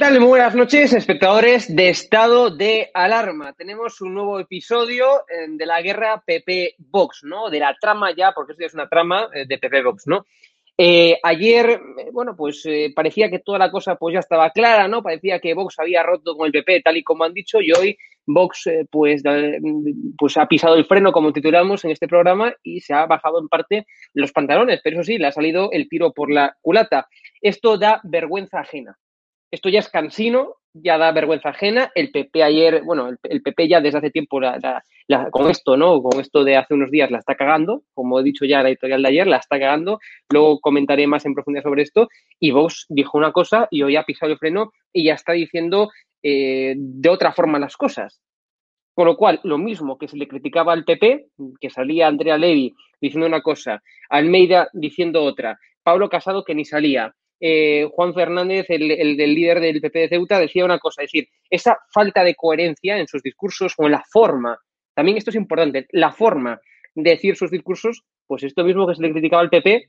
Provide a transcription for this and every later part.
Tal? Muy buenas noches, espectadores de Estado de Alarma. Tenemos un nuevo episodio eh, de la guerra PP Vox, ¿no? De la trama ya, porque esto ya es una trama eh, de PP Vox, ¿no? Eh, ayer, bueno, pues parecía que toda la cosa pues ya estaba clara, ¿no? Parecía que Vox había roto con el PP, tal y como han dicho, y hoy Vox pues, pues ha pisado el freno, como titulamos en este programa, y se ha bajado en parte los pantalones, pero eso sí, le ha salido el tiro por la culata. Esto da vergüenza ajena. Esto ya es cansino, ya da vergüenza ajena. El PP ayer, bueno, el, PP ya desde hace tiempo con esto, ¿no? Con esto de hace unos días la está cagando, como he dicho ya en la editorial de ayer, la está cagando. Luego comentaré más en profundidad sobre esto. Y Vox dijo una cosa y hoy ha pisado el freno y ya está diciendo eh, de otra forma las cosas. Con lo cual, lo mismo que se le criticaba al PP, que salía Andrea Levy diciendo una cosa, Almeida diciendo otra, Pablo Casado que ni salía, eh, Juan Fernández, el, del líder del PP de Ceuta, decía una cosa, es decir, esa falta de coherencia en sus discursos o en la forma, también esto es importante, la forma de decir sus discursos, pues esto mismo que se le criticaba al PP,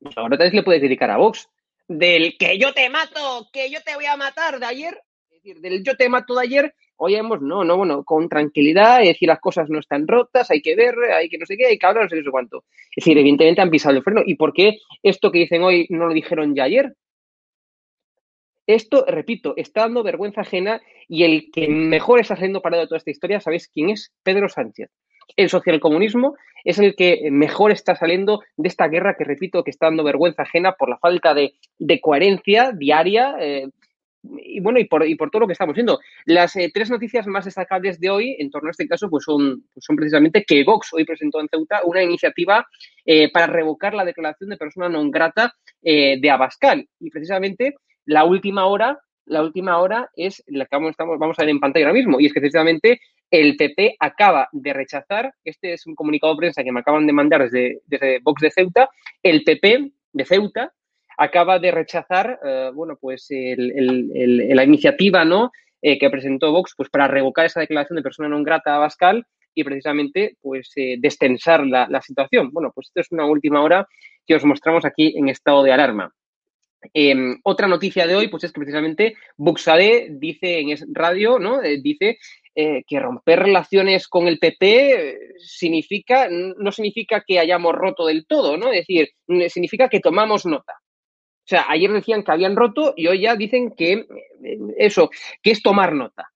pues ahora también le puede criticar a Vox. Del que yo te mato, que yo te voy a matar de ayer, es decir, del yo te mato de ayer, hemos, no, no, bueno, con tranquilidad, es decir, las cosas no están rotas, hay que ver, hay que no sé qué, hay que hablar, no sé qué, cuánto. Es decir, evidentemente han pisado el freno. ¿Y por qué esto que dicen hoy no lo dijeron ya ayer? Esto, repito, está dando vergüenza ajena y el que mejor está haciendo parado de toda esta historia, ¿sabéis quién es? Pedro Sánchez. El socialcomunismo es el que mejor está saliendo de esta guerra que, repito, que está dando vergüenza ajena por la falta de, coherencia diaria, eh, y bueno, y por, y por todo lo que estamos viendo. Las eh, tres noticias más destacables de hoy, en torno a este caso, pues son, pues son precisamente que Vox hoy presentó en Ceuta una iniciativa eh, para revocar la declaración de persona non grata eh, de Abascal. Y precisamente la última hora, la última hora es la que vamos, estamos, vamos a ver en pantalla ahora mismo, y es que precisamente El PP acaba de rechazar, este es un comunicado de prensa que me acaban de mandar desde, desde Vox de Ceuta, el PP de Ceuta acaba de rechazar, eh, bueno, pues la iniciativa, ¿no? Eh, que presentó Vox, pues para revocar esa declaración de persona no grata a Bascal y precisamente, pues, eh, destensar la, la situación. Bueno, pues esto es una última hora que os mostramos aquí en estado de alarma. Em, otra noticia de hoy, pues es que precisamente Buxade dice en radio, ¿no? Dice que romper relaciones con el PP significa, no significa que hayamos roto del todo, ¿no? Es decir, significa que tomamos nota. O sea, ayer decían que habían roto y hoy ya dicen que eh, eso, que es tomar nota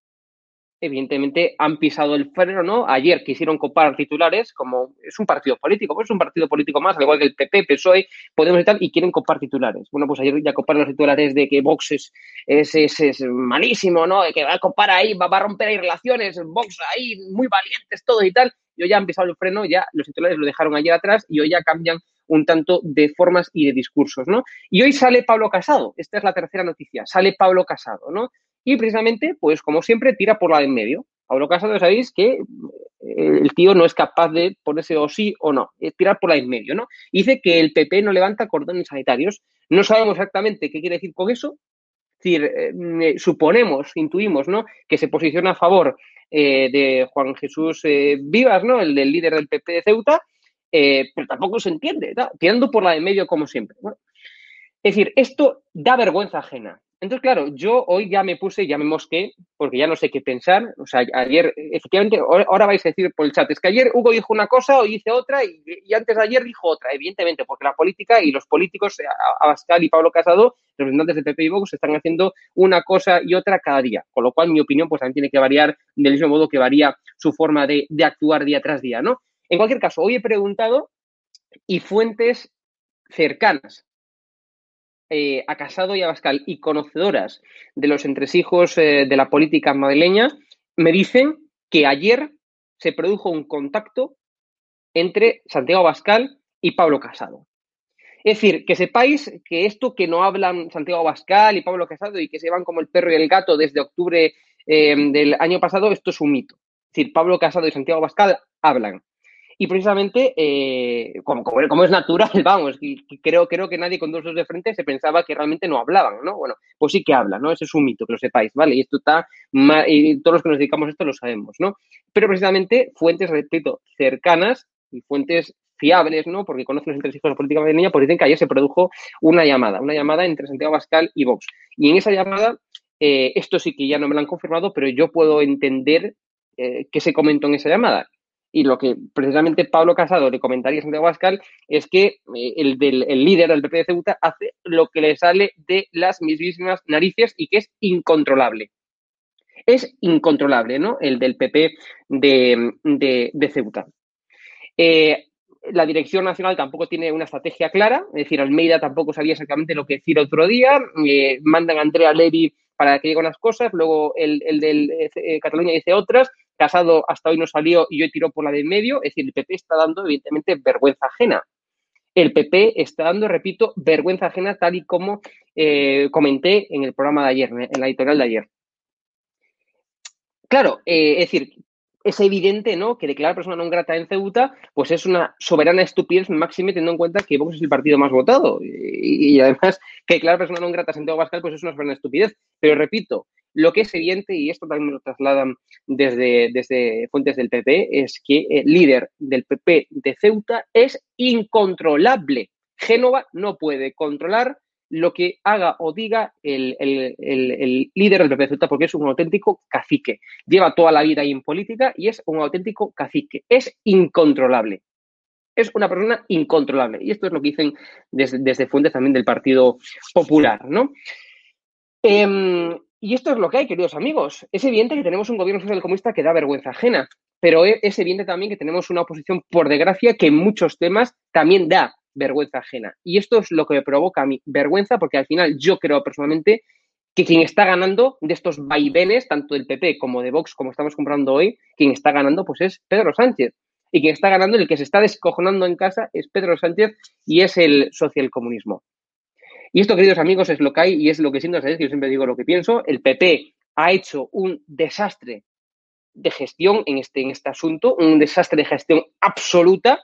evidentemente han pisado el freno, ¿no? Ayer quisieron copar titulares, como es un partido político, pues es un partido político más, al igual que el PP, PSOE, Podemos y tal, y quieren copar titulares. Bueno, pues ayer ya coparon los titulares de que Vox es, es, malísimo, ¿no? De que va a copar ahí, va, a romper ahí relaciones, Vox ahí, muy valientes, todo y tal. Y ya han pisado el freno, ya los titulares lo dejaron ayer atrás y hoy ya cambian un tanto de formas y de discursos, ¿no? Y hoy sale Pablo Casado, esta es la tercera noticia, sale Pablo Casado, ¿no? y precisamente, pues como siempre, tira por la de en medio. Pablo Casado sabéis que eh, el tío no es capaz de ponerse o sí o no, es tirar por la en medio, ¿no? Dice que el PP no levanta cordones sanitarios. No sabemos exactamente qué quiere decir con eso. Es decir, eh, suponemos, intuimos, ¿no? Que se posiciona a favor eh, de Juan Jesús Vivas, ¿no? El del líder del PP de Ceuta, pero tampoco se entiende, tirando por la de medio como siempre. es decir, esto da vergüenza ajena. Entonces, claro, yo hoy ya me puse, ya me mosqué, porque ya no sé qué pensar. O sea, ayer, efectivamente, ahora vais a decir por el chat, es que ayer Hugo dijo una cosa, hoy dice otra, y, antes de ayer dijo otra, evidentemente, porque la política y los políticos, Abascal y Pablo Casado, representantes del PP y Vox, están haciendo una cosa y otra cada día. Con lo cual, mi opinión, pues también tiene que variar del mismo modo que varía su forma de, de actuar día tras día, ¿no? En cualquier caso, hoy he preguntado y fuentes cercanas eh, a Casado y a Bascal y conocedoras de los entresijos eh, de la política madrileña, me dicen que ayer se produjo un contacto entre Santiago Bascal y Pablo Casado. Es decir, que sepáis que esto que no hablan Santiago Bascal y Pablo Casado y que se van como el perro y el gato desde octubre eh, del año pasado, esto es un mito. Es decir, Pablo Casado y Santiago Bascal hablan. Y precisamente, eh, como, como, es natural, vamos, creo, creo que nadie con dos dedos de frente se pensaba que realmente no hablaban, ¿no? Bueno, pues sí que hablan, ¿no? Ese es un mito, que lo sepáis, ¿vale? Y esto está, y todos los que nos dedicamos a esto lo sabemos, ¿no? Pero precisamente fuentes, repito, cercanas y fuentes fiables, ¿no? Porque conocen los entresijos de la política madrileña, pues dicen que ayer se produjo una llamada, una llamada entre Santiago Bascal y Vox. Y en esa llamada, eh, esto sí que ya no me lo han confirmado, pero yo puedo entender eh, qué se comentó en esa llamada. Y lo que precisamente Pablo Casado le comentaría a Santiago Pascal es que eh, el, del, líder del PP de Ceuta hace lo que le sale de las mismísimas narices y que es incontrolable. Es incontrolable, ¿no? El del PP de, Ceuta. Eh, la dirección nacional tampoco tiene una estrategia clara, es decir, Almeida tampoco sabía exactamente lo que decir otro día, eh, mandan a Andrea Levy para que diga unas cosas, luego el, el del Cataluña dice otras, Casado hasta hoy no salió y hoy tiró por la de medio, es decir, el PP está dando evidentemente vergüenza ajena. El PP está dando, repito, vergüenza ajena tal y como eh, comenté en el programa de ayer, en la editorial de ayer. Claro, eh, es decir, es evidente, ¿no? Que declarar persona no grata en Ceuta, pues es una soberana estupidez máxima teniendo en cuenta que Vox es el partido más votado. Y, además, que declarar persona no grata en Santiago Pascal, pues es una soberana estupidez. Pero repito, lo que es evidente, y esto también lo trasladan desde, desde fuentes del PP, es que el líder del PP de Ceuta es incontrolable. Génova no puede controlar lo que haga o diga el, líder del PP de Ceuta porque es un auténtico cacique. Lleva toda la vida ahí en política y es un auténtico cacique. Es incontrolable. Es una persona incontrolable. Y esto es lo que dicen desde, desde fuentes también del Partido Popular, ¿no? Em, y esto es lo que hay, queridos amigos. Es evidente que tenemos un gobierno social comunista que da vergüenza ajena, pero e, es evidente también que tenemos una oposición, por desgracia, que en muchos temas también da vergüenza ajena. Y esto es lo que me provoca a mí vergüenza, porque al final yo creo personalmente que quien está ganando de estos vaivenes, tanto del PP como de Vox, como estamos comprando hoy, quien está ganando pues es Pedro Sánchez. Y quien está ganando, el que se está descojonando en casa, es Pedro Sánchez y es el socialcomunismo. Y esto, queridos amigos, es lo que hay y es lo que siento, ¿sabéis? Que yo siempre digo lo que pienso. El PP ha hecho un desastre de gestión en este, en este asunto, un desastre de gestión absoluta,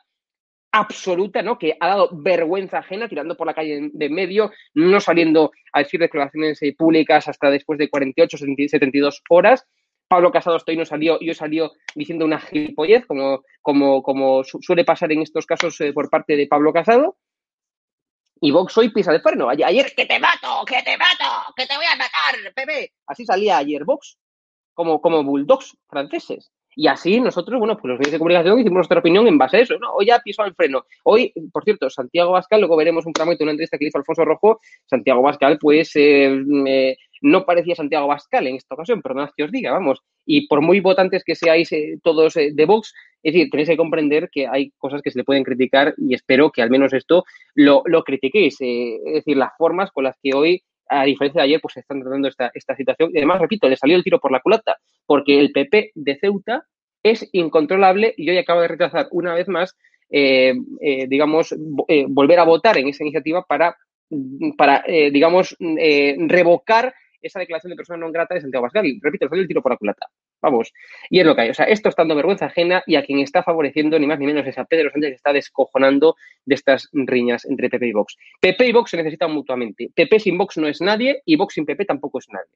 absoluta, ¿no? Que ha dado vergüenza ajena, tirando por la calle de medio, no saliendo a decir declaraciones eh, públicas hasta después de 48, 72 horas. Pablo Casado estoy no salió, yo salió diciendo una gilipollez, como, como, como suele pasar en estos casos eh, por parte de Pablo Casado. Y Vox hoy pisa de freno. Ayer, que te mato, que te mato, que te voy a matar, bebé. Así salía ayer Vox, como, como bulldogs franceses. Y así nosotros, bueno, pues los medios de comunicación hicimos nuestra opinión en base a eso, ¿no? Hoy ya pisó el freno. Hoy, por cierto, Santiago Bascal, luego veremos un fragmento de una entrevista que hizo Alfonso Rojo, Santiago Bascal, pues eh, no parecía Santiago Bascal en esta ocasión, perdonad que os diga, vamos. Y por muy votantes que seáis eh, todos eh, de Vox, es decir, tenéis que comprender que hay cosas que se le pueden criticar y espero que al menos esto lo, lo critiquéis. es decir, las formas con las que hoy a diferencia de ayer, pues están tratando esta, esta situación. Y además, repito, le salió el tiro por la culata, porque el PP de Ceuta es incontrolable y hoy acaba de rechazar una vez más, eh, eh, digamos, eh, volver a votar en esa iniciativa para, para digamos, revocar esa declaración de persona no grata de Santiago Pascal. Y repito, le salió el tiro por la culata. Vamos. Y es lo que hay. O sea, esto está dando vergüenza ajena y a quien está favoreciendo ni más ni menos es a Pedro Sánchez que está descojonando de estas riñas entre PP y Vox. PP y Vox se necesitan mutuamente. PP sin Vox no es nadie y Vox sin PP tampoco es nadie.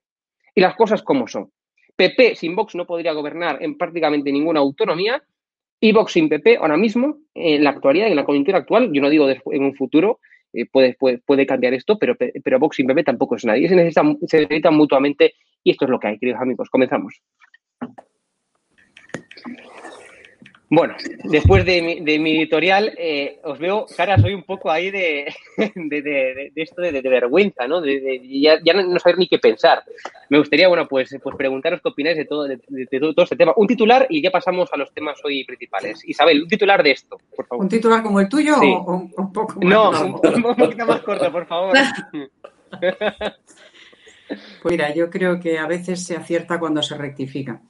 Y las cosas como son. PP sin Vox no podría gobernar en prácticamente ninguna autonomía y Vox sin PP ahora mismo, en la actualidad, en la coyuntura actual, yo no digo en un futuro, eh, puede, puede, cambiar esto, pero, pero Vox sin PP tampoco es nadie. Se necesitan, se necesitan mutuamente y esto es lo que hay, queridos amigos. Comenzamos. Bueno, después de mi, editorial, eh, os veo, cara, soy un poco ahí de, esto de, vergüenza, ¿no? De, ya, no saber ni qué pensar. Me gustaría, bueno, pues, pues preguntaros qué opináis de todo, de, todo, este tema. Un titular y ya pasamos a los temas hoy principales. Isabel, un titular de esto, por favor. ¿Un titular como el tuyo o un, poco más? No, un, un poquito más corto, por favor. Pues mira, yo creo que a veces se acierta cuando se rectifica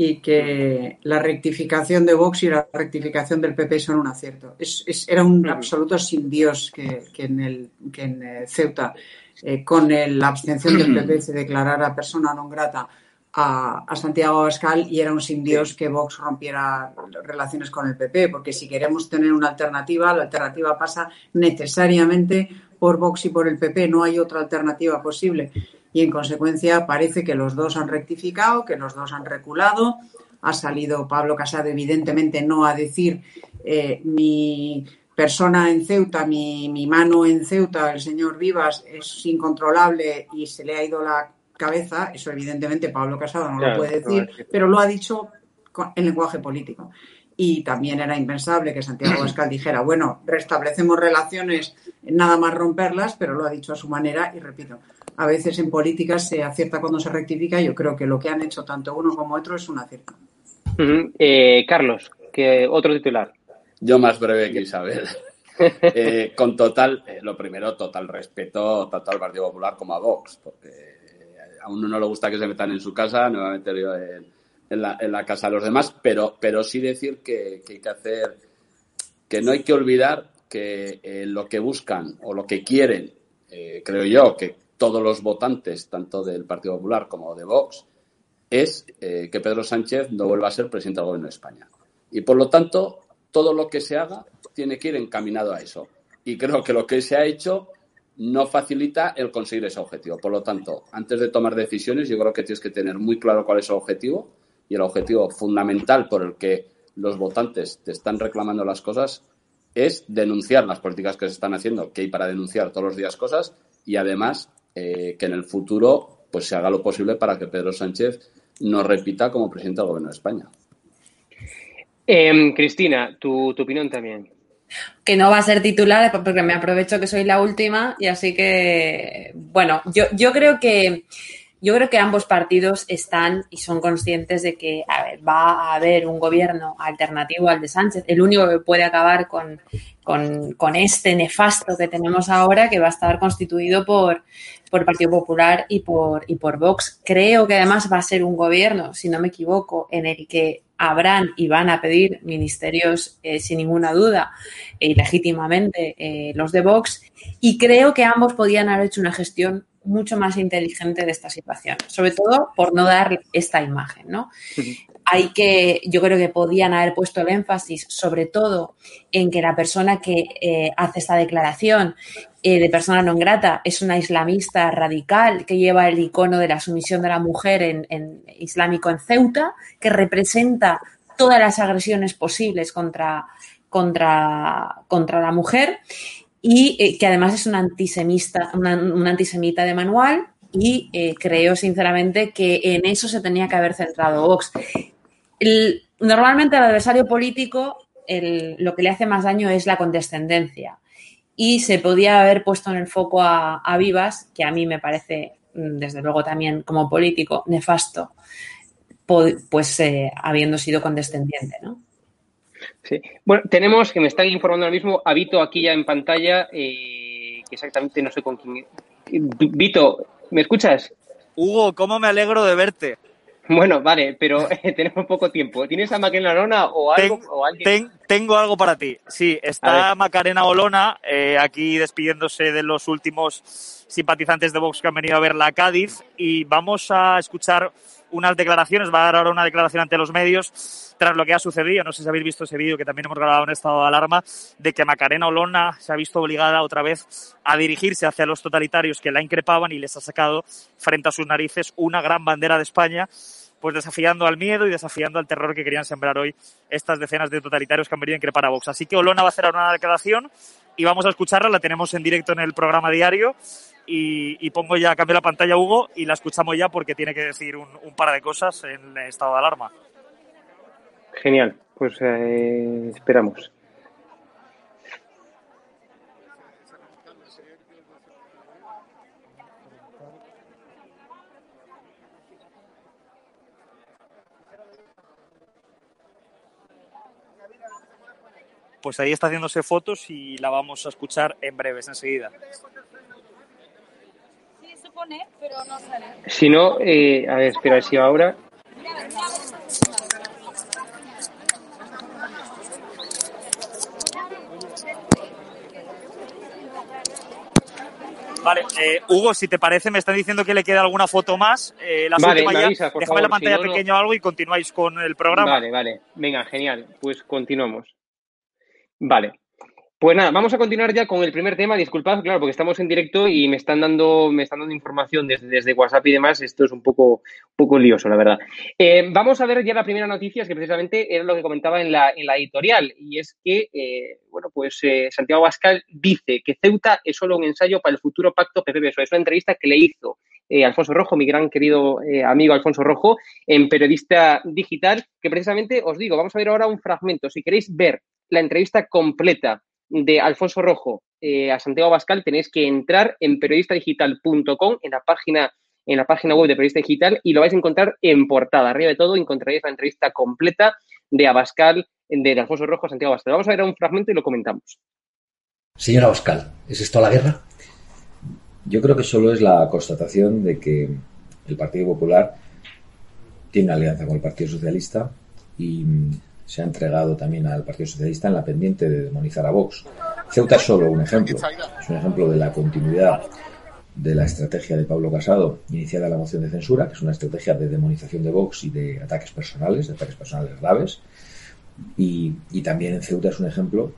y que la rectificación de Vox y la rectificación del PP son un acierto. Es, era un absoluto sin Dios que, en, el, que en eh, Ceuta, eh, con la abstención del PP, se declarara persona non grata a, a, Santiago Abascal y era un sin Dios que Vox rompiera relaciones con el PP, porque si queremos tener una alternativa, la alternativa pasa necesariamente por Vox y por el PP, no hay otra alternativa posible y en consecuencia parece que los dos han rectificado, que los dos han reculado. Ha salido Pablo Casado evidentemente no a decir eh, mi persona en Ceuta, mi, mi, mano en Ceuta, el señor Vivas es incontrolable y se le ha ido la cabeza. Eso evidentemente Pablo Casado no lo puede decir, pero lo ha dicho en lenguaje político. Y también era impensable que Santiago Pascal dijera, bueno, restablecemos relaciones, nada más romperlas, pero lo ha dicho a su manera y repito, a veces en política se acierta cuando se rectifica. Yo creo que lo que han hecho tanto uno como otro es un acierto. Eh, Carlos, que otro titular. Yo más breve que Isabel. Eh, con total, eh, lo primero, total respeto tanto al Partido Popular como a Vox, porque a uno no le gusta que se metan en su casa, no va a meter yo en, la, casa de los demás, pero, pero sí decir que, que hay que hacer, que no hay que olvidar que lo que buscan o lo que quieren, creo yo, que todos los votantes, tanto del Partido Popular como de Vox, es eh, que Pedro Sánchez no vuelva a ser presidente del Gobierno de España. Y por lo tanto, todo lo que se haga tiene que ir encaminado a eso. Y creo que lo que se ha hecho no facilita el conseguir ese objetivo. Por lo tanto, antes de tomar decisiones, yo creo que tienes que tener muy claro cuál es el objetivo y el objetivo fundamental por el que los votantes te están reclamando las cosas es denunciar las políticas que se están haciendo, que hay para denunciar todos los días cosas y además eh, que en el futuro pues se haga lo posible para que Pedro Sánchez no repita como presidente del Gobierno de España. Em, Cristina, tu, opinión también. Que no va a ser titular porque me aprovecho que soy la última y así que, bueno, yo, yo creo que yo creo que ambos partidos están y son conscientes de que va a haber un gobierno alternativo al de Sánchez, el único que puede acabar con, con, este nefasto que tenemos ahora, que va a estar constituido por, por Partido Popular y por, y por Vox. Creo que además va a ser un gobierno, si no me equivoco, en el que habrán y van a pedir ministerios eh, sin ninguna duda y legítimamente eh, los de Vox. Y creo que ambos podían haber hecho una gestión mucho más inteligente de esta situación, sobre todo por no dar esta imagen, ¿no? hay que, yo creo que podían haber puesto el énfasis sobre todo en que la persona que eh, hace esta declaración eh, de persona no grata es una islamista radical que lleva el icono de la sumisión de la mujer en, islámico en Ceuta, que representa todas las agresiones posibles contra, contra, contra la mujer y eh, que además es una antisemita, una, antisemita de manual y creo sinceramente que en eso se tenía que haber centrado Vox normalmente al adversario político lo que le hace más daño es la condescendencia. Y se podía haber puesto en el foco a, Vivas, que a mí me parece, mm, desde luego también como político, nefasto, pues eh, habiendo sido condescendiente, ¿no? Sí. Bueno, tenemos, que me están informando ahora mismo, a Vito aquí ya en pantalla, eh, que exactamente no sé con quién. Vito, ¿me escuchas? Hugo, ¿cómo me alegro de verte? Bueno, vale, pero tenemos poco tiempo. ¿Tienes a Macarena Olona o algo? o alguien? tengo algo para ti. Sí, está Macarena Olona eh, aquí despidiéndose de los últimos simpatizantes de Vox que han venido a verla a Cádiz y vamos a escuchar unas declaraciones, va a dar ahora una declaración ante los medios tras lo que ha sucedido, no sé si habéis visto ese vídeo que también hemos grabado en estado de alarma, de que Macarena Olona se ha visto obligada otra vez a dirigirse hacia los totalitarios que la increpaban y les ha sacado frente a sus narices una gran bandera de España pues desafiando al miedo y desafiando al terror que querían sembrar hoy estas decenas de totalitarios que han venido a increpar a Vox. Así que Olona va a hacer una declaración y vamos a escucharla, la tenemos en directo en el programa diario y, pongo ya, cambio la pantalla Hugo y la escuchamos ya porque tiene que decir un, par de cosas en estado de alarma. Genial, pues eh, esperamos. pues ahí está haciéndose fotos y la vamos a escuchar en breves, enseguida. Pone, pero no sale. Si no, eh, a ver, espera, si ahora... Vale, eh, Hugo, si te parece, me están diciendo que le queda alguna foto más. Eh, la vale, ya. Déjame la pantalla pequeña o algo y continuáis con el programa. Vale, vale. Venga, genial. Pues continuamos. Vale. Pues nada, vamos a continuar ya con el primer tema. Disculpad, claro, porque estamos en directo y me están dando, me están dando información desde, WhatsApp y demás. Esto es un poco, poco lioso, la verdad. Eh, vamos a ver ya la primera noticia, que precisamente era lo que comentaba en la, en la editorial, y es que, eh, bueno, pues eh, Santiago Bascal dice que Ceuta es solo un ensayo para el futuro pacto PP-PSOE. Es una entrevista que le hizo Alfonso Rojo, mi gran querido amigo Alfonso Rojo, en Periodista Digital, que precisamente os digo, vamos a ver ahora un fragmento. Si queréis ver la entrevista completa de Alfonso Rojo eh, a Santiago Bascal, tenéis que entrar en periodistadigital.com, en la página en la página web de Periodista Digital y lo vais a encontrar en portada. Arriba de todo encontraréis la entrevista completa de Abascal, de Alfonso Rojo a Santiago Bascal. Vamos a ver un fragmento y lo comentamos. Señora Abascal, ¿es esto la guerra? Yo creo que solo es la constatación de que el Partido Popular tiene alianza con el Partido Socialista y se ha entregado también al Partido Socialista en la pendiente de demonizar a Vox. Ceuta es solo un ejemplo, es un ejemplo de la continuidad de la estrategia de Pablo Casado iniciada la moción de censura, que es una estrategia de demonización de Vox y de ataques personales, de ataques personales graves. Y, y también en Ceuta es un ejemplo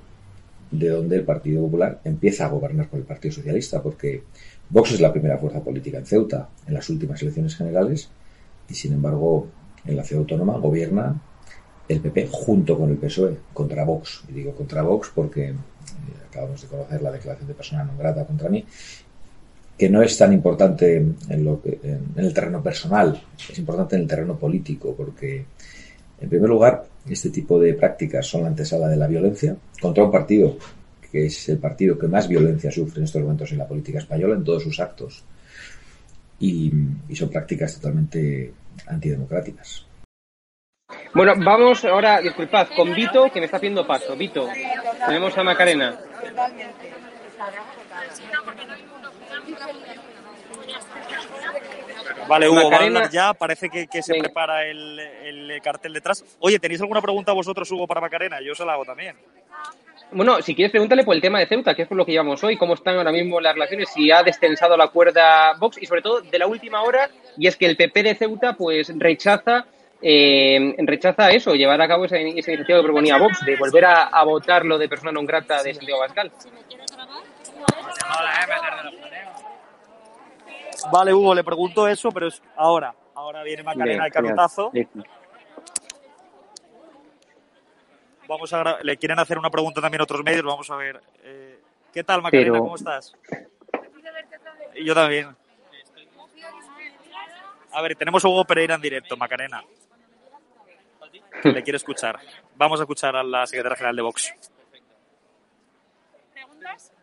de donde el Partido Popular empieza a gobernar con el Partido Socialista, porque Vox es la primera fuerza política en Ceuta en las últimas elecciones generales y, sin embargo, en la ciudad autónoma gobierna el PP junto con el PSOE contra Vox. Y digo contra Vox porque eh, acabamos de conocer la declaración de persona no grata contra mí, que no es tan importante en, lo que, en, el terreno personal, es importante en el terreno político, porque, en primer lugar, este tipo de prácticas son la antesala de la violencia contra un partido que es el partido que más violencia sufre en estos momentos en la política española, en todos sus actos, y son prácticas totalmente antidemocráticas. Bueno, vamos ahora, disculpad, con Vito, que me está haciendo paso. Vito, tenemos a Macarena. Vale, Hugo, va a ya. Parece que, se prepara el, cartel detrás. Oye, ¿tenéis alguna pregunta vosotros, Hugo, para Macarena? Yo se la hago también. Bueno, si quieres, pregúntale por el tema de Ceuta, que es por lo que llevamos hoy, cómo están ahora mismo las relaciones, si ha destensado la cuerda Vox y sobre todo de la última hora, y es que el PP de Ceuta pues rechaza eh, rechaza eso, llevar a cabo esa, iniciativa que proponía Vox, de volver a, votar lo de persona non grata de Santiago Bascal. Vale, Hugo, le pregunto eso, pero es ahora. Ahora viene Macarena el carutazo. Vamos a le quieren hacer una pregunta también a otros medios, vamos a ver. Eh, ¿Qué tal, Macarena? ¿Cómo estás? Y yo también. A ver, tenemos a Hugo Pereira en directo, Macarena. Le quiere escuchar. Vamos a escuchar a la secretaria general de Vox.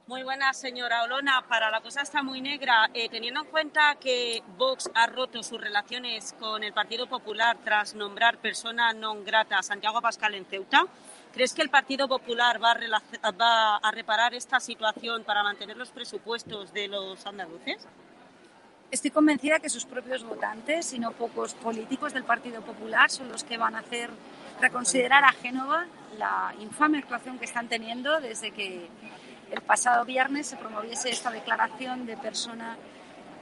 Muy buena, señora Olona. Para la cosa está muy negra, eh, teniendo en cuenta que Vox ha roto sus relaciones con el Partido Popular tras nombrar persona non grata a Santiago Pascal en Ceuta, ¿crees que el Partido Popular va a reparar esta situación para mantener los presupuestos de los andaluces? Estoy convencida que sus propios votantes y no pocos políticos del Partido Popular son los que van a hacer reconsiderar a Génova la infame actuación que están teniendo desde que el pasado viernes se promoviese esta declaración de persona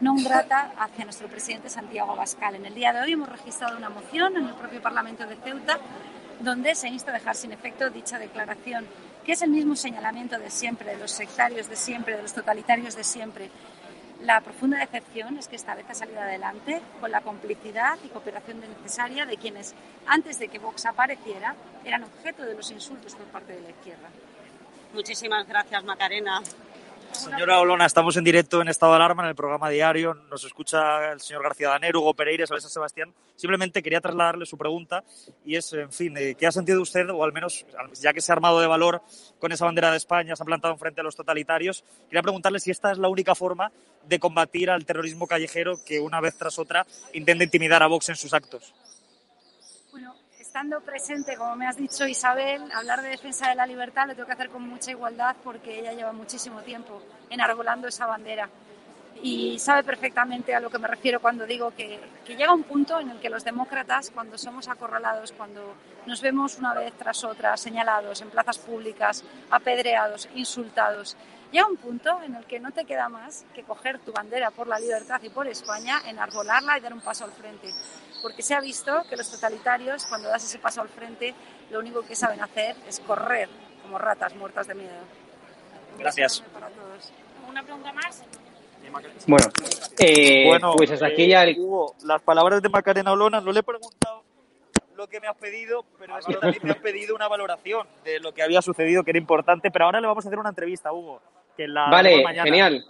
non grata hacia nuestro presidente Santiago Abascal. En el día de hoy hemos registrado una moción en el propio Parlamento de Ceuta donde se insta a dejar sin efecto dicha declaración, que es el mismo señalamiento de siempre, de los sectarios de siempre, de los totalitarios de siempre, la profunda decepción es que esta vez ha salido adelante con la complicidad y cooperación necesaria de quienes, antes de que Vox apareciera, eran objeto de los insultos por parte de la izquierda. Muchísimas gracias, Macarena. Señora Olona, estamos en directo en estado de alarma en el programa diario. Nos escucha el señor García Danero, Hugo Pereira, San Sebastián. Simplemente quería trasladarle su pregunta y es, en fin, eh, ¿qué ha sentido usted, o al menos ya que se ha armado de valor con esa bandera de España, se ha plantado frente a los totalitarios? Quería preguntarle si esta es la única forma de combatir al terrorismo callejero que una vez tras otra intenta intimidar a Vox en sus actos estando presente, como me has dicho Isabel, hablar de defensa de la libertad lo tengo que hacer con mucha igualdad porque ella lleva muchísimo tiempo enarbolando esa bandera y sabe perfectamente a lo que me refiero cuando digo que, que, llega un punto en el que los demócratas, cuando somos acorralados, cuando nos vemos una vez tras otra señalados en plazas públicas, apedreados, insultados, llega un punto en el que no te queda más que coger tu bandera por la libertad y por España, enarbolarla y dar un paso al frente porque se ha visto que los totalitarios, cuando das ese paso al frente, lo único que saben hacer es correr como ratas muertas de miedo. Gracias. ¿Una pregunta más? Bueno, eh, bueno pues hasta aquí ya... Eh, las palabras de Macarena Olona, no le he preguntado lo que me has pedido, pero es que también me has pedido una valoración de lo que había sucedido, que era importante, pero ahora le vamos a hacer una entrevista, Hugo. Que la vale, genial.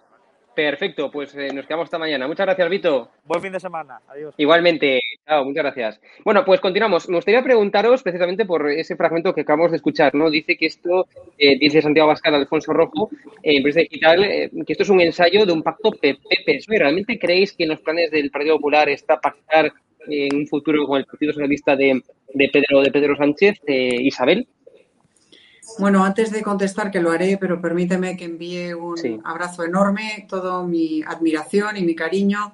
Perfecto, pues eh, nos quedamos esta mañana. Muchas gracias, Vito. Buen fin de semana. Adiós. Igualmente. Chao, muchas gracias. Bueno, pues continuamos. Me gustaría preguntaros precisamente por ese fragmento que acabamos de escuchar, ¿no? Dice que esto, eh, dice Santiago Bascal, Alfonso Rojo, en Empresa Digital, eh, que esto es un ensayo de un pacto PP-PSOE. ¿Realmente creéis que en los planes del Partido Popular está pactar en un futuro con el Partido Socialista de, de Pedro, de Pedro Sánchez, Isabel? Bueno, antes de contestar, que lo haré, pero permíteme que envíe un abrazo enorme, toda mi admiración y mi cariño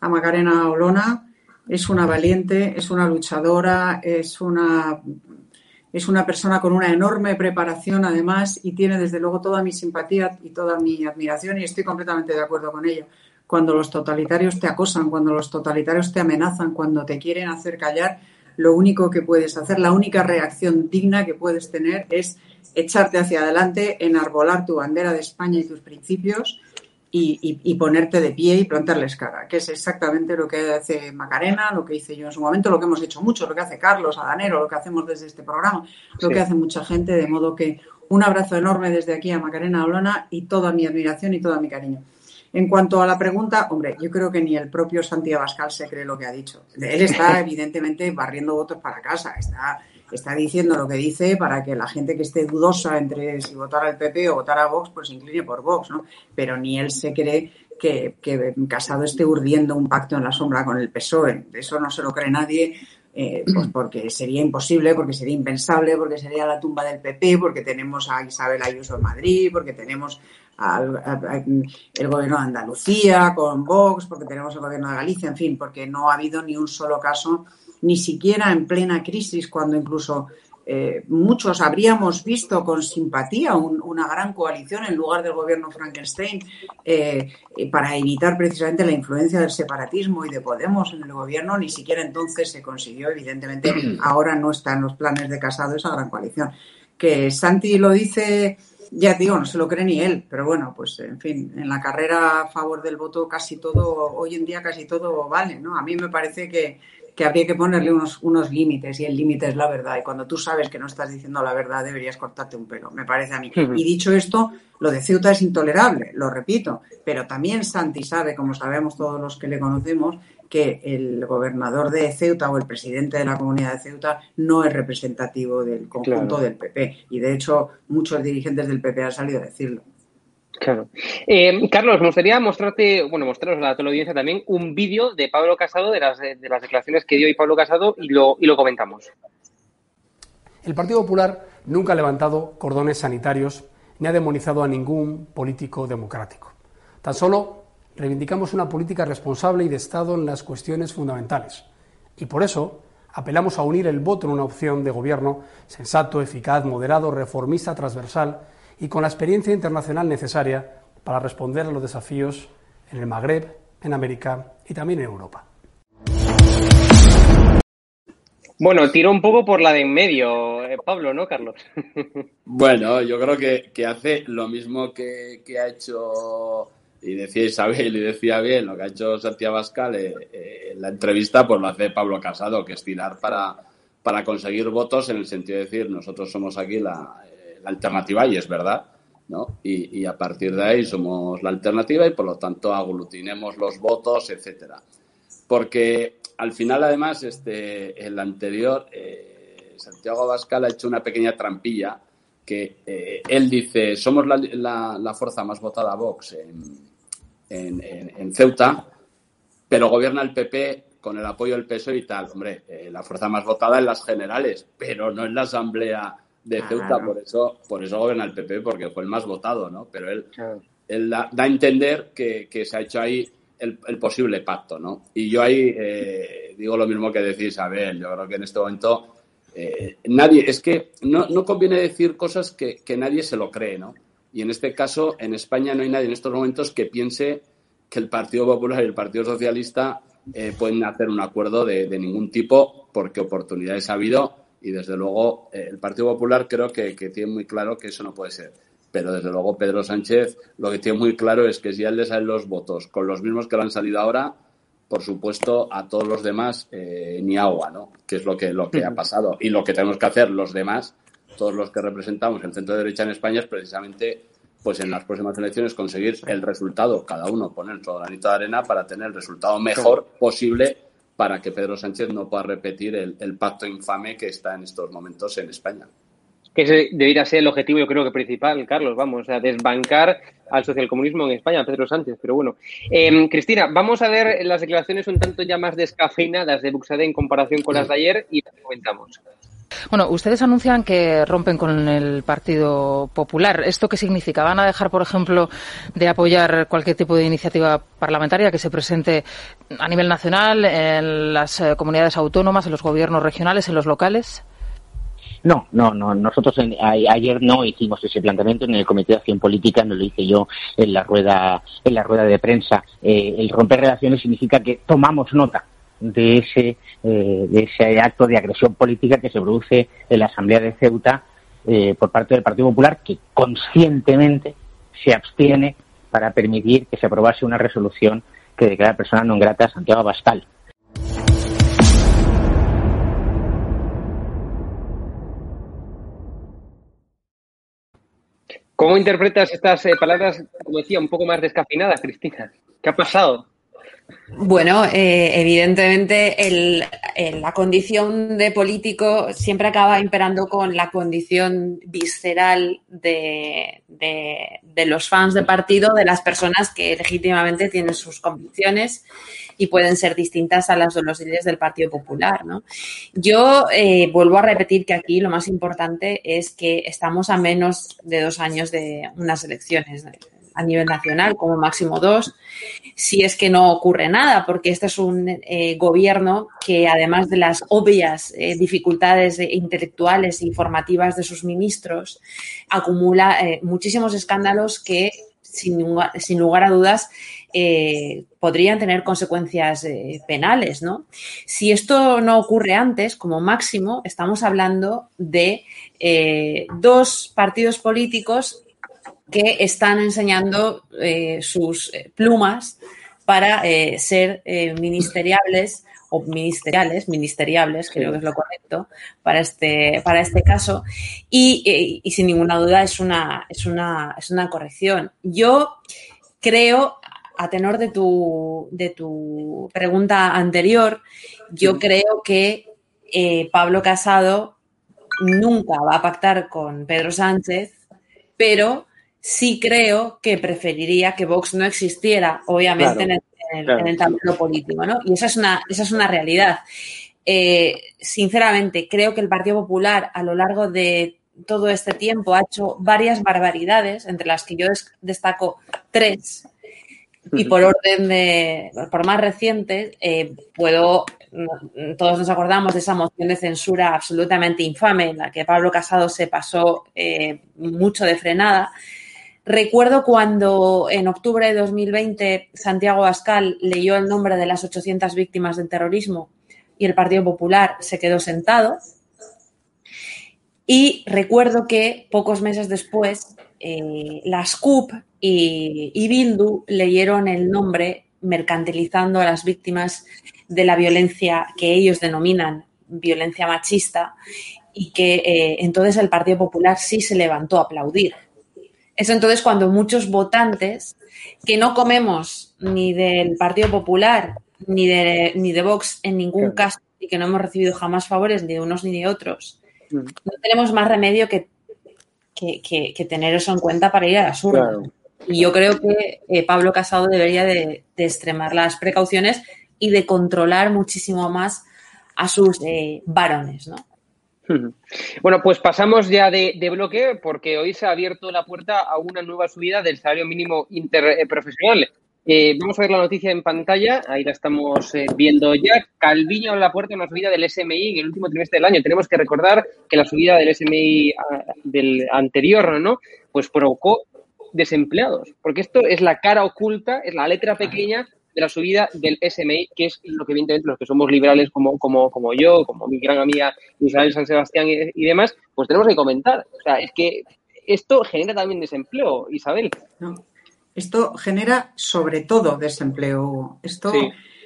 a Macarena Olona. Es una valiente, es una luchadora, es una, es una persona con una enorme preparación además y tiene desde luego toda mi simpatía y toda mi admiración y estoy completamente de acuerdo con ella. Cuando los totalitarios te acosan, cuando los totalitarios te amenazan, cuando te quieren hacer callar, lo único que puedes hacer, la única reacción digna que puedes tener es echarte hacia adelante, enarbolar tu bandera de España y tus principios y, ponerte de pie y plantarles cara, que es exactamente lo que hace Macarena, lo que hice yo en su momento, lo que hemos hecho mucho, lo que hace Carlos, Adanero, lo que hacemos desde este programa, lo que hace mucha gente, de modo que un abrazo enorme desde aquí a Macarena Olona y toda mi admiración y todo mi cariño. En cuanto a la pregunta, hombre, yo creo que ni el propio Santiago Abascal se cree lo que ha dicho. Él está evidentemente barriendo votos para casa, está está diciendo lo que dice para que la gente que esté dudosa entre si votar al PP o votar a Vox, pues incline por Vox, ¿no? Pero ni él se cree que, que Casado esté urdiendo un pacto en la sombra con el PSOE. Eso no se lo cree nadie, eh, pues porque sería imposible, porque sería impensable, porque sería la tumba del PP, porque tenemos a Isabel Ayuso en Madrid, porque tenemos al, el gobierno de Andalucía con Vox, porque tenemos el gobierno de Galicia, en fin, porque no ha habido ni un solo caso ni siquiera en plena crisis, cuando incluso eh, muchos habríamos visto con simpatía una gran coalición en lugar del gobierno Frankenstein eh, para evitar precisamente la influencia del separatismo y de Podemos en el gobierno. Ni siquiera entonces se consiguió. Evidentemente, ahora no está en los planes de Casado esa gran coalición. Que Santi lo dice ya digo, no se lo cree ni él, pero bueno, pues en fin, en la carrera a favor del voto casi todo, hoy en día casi todo vale, ¿no? A mí me parece que, que habría que ponerle unos, unos límites y el límite es la verdad. Y cuando tú sabes que no estás diciendo la verdad, deberías cortarte un pelo, me parece a mí. Y dicho esto, lo de Ceuta es intolerable, lo repito, pero también Santi sabe, como sabemos todos los que le conocemos, que el gobernador de Ceuta o el presidente de la comunidad de Ceuta no es representativo del conjunto del PP. Y de hecho, muchos dirigentes del PP han salido a decirlo. Claro. Eh, Carlos, me gustaría mostrarte, bueno, mostraros a la teleaudiencia también un vídeo de Pablo Casado, de las, de las declaraciones que dio hoy Pablo Casado, y lo, y lo comentamos. El Partido Popular nunca ha levantado cordones sanitarios ni ha demonizado a ningún político democrático. Tan solo reivindicamos una política responsable y de Estado en las cuestiones fundamentales. Y por eso apelamos a unir el voto en una opción de gobierno sensato, eficaz, moderado, reformista, transversal y con la experiencia internacional necesaria para responder a los desafíos en el Magreb, en América y también en Europa. Bueno, tiro un poco por la de en medio, eh, Pablo, ¿no, Carlos? bueno, yo creo que, hace lo mismo que, ha hecho, y decía Isabel, y decía bien, lo que ha hecho Santiago Bascal eh, eh, en la entrevista, pues lo hace Pablo Casado, que es tirar para, para conseguir votos en el sentido de decir, nosotros somos aquí la, la alternativa, y es verdad, ¿no? Y, a partir de ahí somos la alternativa y por lo tanto aglutinemos los votos, etcétera. Porque al final, además, este, el anterior, eh, Santiago Abascal ha hecho una pequeña trampilla que eh, él dice, somos la, fuerza más votada Vox en, Ceuta, pero gobierna el PP con el apoyo del PSOE y tal. Hombre, eh, la fuerza más votada en las generales, pero no en la Asamblea de Ceuta, por eso por eso gobierna el PP, porque fue el más votado, ¿no? Pero él, él da, a entender que, que se ha hecho ahí el, posible pacto, ¿no? Y yo ahí eh, digo lo mismo que decís, Isabel, yo creo que en este momento eh, nadie, es que no, no conviene decir cosas que, que, nadie se lo cree, ¿no? Y en este caso, en España no hay nadie en estos momentos que piense que el Partido Popular y el Partido Socialista eh, pueden hacer un acuerdo de, de, ningún tipo, porque oportunidades ha habido y desde luego el Partido Popular creo que, que tiene muy claro que eso no puede ser pero desde luego Pedro Sánchez lo que tiene muy claro es que si a él le salen los votos con los mismos que le han salido ahora, por supuesto a todos los demás eh, ni agua, ¿no? Que es lo que, lo que ha pasado. Y lo que tenemos que hacer los demás, todos los que representamos el centro de derecha en España, es precisamente pues en las próximas elecciones conseguir el resultado, cada uno poner su granito de arena para tener el resultado mejor posible para que Pedro Sánchez no pueda repetir el pacto infame que está en estos momentos en España que ese debería ser el objetivo, yo creo que principal, Carlos, vamos, a desbancar al socialcomunismo en España, Pedro Sánchez, pero bueno. Em, Cristina, vamos a ver las declaraciones un tanto ya más descafeinadas de Buxade en comparación con las de ayer y las comentamos. Bueno, ustedes anuncian que rompen con el Partido Popular. ¿Esto qué significa? ¿Van a dejar, por ejemplo, de apoyar cualquier tipo de iniciativa parlamentaria que se presente a nivel nacional, en las eh, comunidades autónomas, en los gobiernos regionales, en los locales? No, no, no. Nosotros ayer no hicimos ese planteamiento en el Comité de Acción Política, no lo hice yo en la rueda, en la rueda de prensa. Eh, el romper relaciones significa que tomamos nota de ese, eh, de ese acto de agresión política que se produce en la Asamblea de Ceuta eh, por parte del Partido Popular, que conscientemente se abstiene para permitir que se aprobase una resolución que declara persona non grata a Santiago Abascal. ¿Cómo interpretas estas eh, palabras, como decía, un poco más descafinadas, Cristina? ¿Qué ha pasado? Bueno, eh, evidentemente la condición de político siempre acaba imperando con la condición visceral de, los fans de partido, de las personas que legítimamente tienen sus convicciones y pueden ser distintas a las de los líderes del Partido Popular. ¿no? Yo eh, vuelvo a repetir que aquí lo más importante es que estamos a menos de dos años de unas elecciones a nivel nacional, como máximo dos, si es que no ocurre nada, porque este es un eh, gobierno que además de las obvias eh, dificultades intelectuales y formativas de sus ministros, acumula eh, muchísimos escándalos que sin, sin lugar a dudas eh, podrían tener consecuencias eh, penales, ¿no? Si esto no ocurre antes, como máximo, estamos hablando de eh, dos partidos políticos que están enseñando sus plumas para ser ministeriales o ministeriales, ministeriables, creo que es lo correcto para este, para este caso, y, y, sin ninguna duda es una, es una, es una corrección. Yo creo, a tenor de tu, de tu pregunta anterior, yo creo que eh, Pablo Casado nunca va a pactar con Pedro Sánchez, pero sí creo que preferiría que Vox no existiera, obviamente, en, el, tablero político, ¿no? Y esa es una, esa es una realidad. Eh, sinceramente, creo que el Partido Popular a lo largo de todo este tiempo ha hecho varias barbaridades, entre las que yo destaco tres, y por orden de, por más reciente, eh, puedo, todos nos acordamos de esa moción de censura absolutamente infame en la que Pablo Casado se pasó eh, mucho de frenada. Recuerdo cuando en octubre de 2020 Santiago Ascal leyó el nombre de las 800 víctimas del terrorismo y el Partido Popular se quedó sentado. Y recuerdo que pocos meses después eh, las CUP y, Bildu leyeron el nombre mercantilizando a las víctimas de la violencia que ellos denominan violencia machista y que eh, entonces el Partido Popular sí se levantó a aplaudir. Es entonces cuando muchos votantes que no comemos ni del Partido Popular ni de, ni de Vox en ningún caso y que no hemos recibido jamás favores ni de unos ni de otros, mm. no tenemos más remedio que, que, tener eso en cuenta para ir a la urnas. Y yo creo que eh, Pablo Casado debería de, extremar las precauciones y de controlar muchísimo más a sus eh, varones, ¿no? Bueno, pues pasamos ya de, bloque porque hoy se ha abierto la puerta a una nueva subida del salario mínimo interprofesional. Eh, vamos a ver la noticia en pantalla, ahí la estamos viendo ya. Calviño en la puerta una subida del SMI en el último trimestre del año. Tenemos que recordar que la subida del SMI ah, del anterior, ¿no? Pues provocó desempleados, porque esto es la cara oculta, es la letra pequeña de la subida del SMI, que es lo que evidentemente los que somos liberales como, como, como yo, como mi gran amiga Isabel San Sebastián y, demás, pues tenemos que comentar. O sea, es que esto genera también desempleo, Isabel. Esto genera sobre todo desempleo. Esto,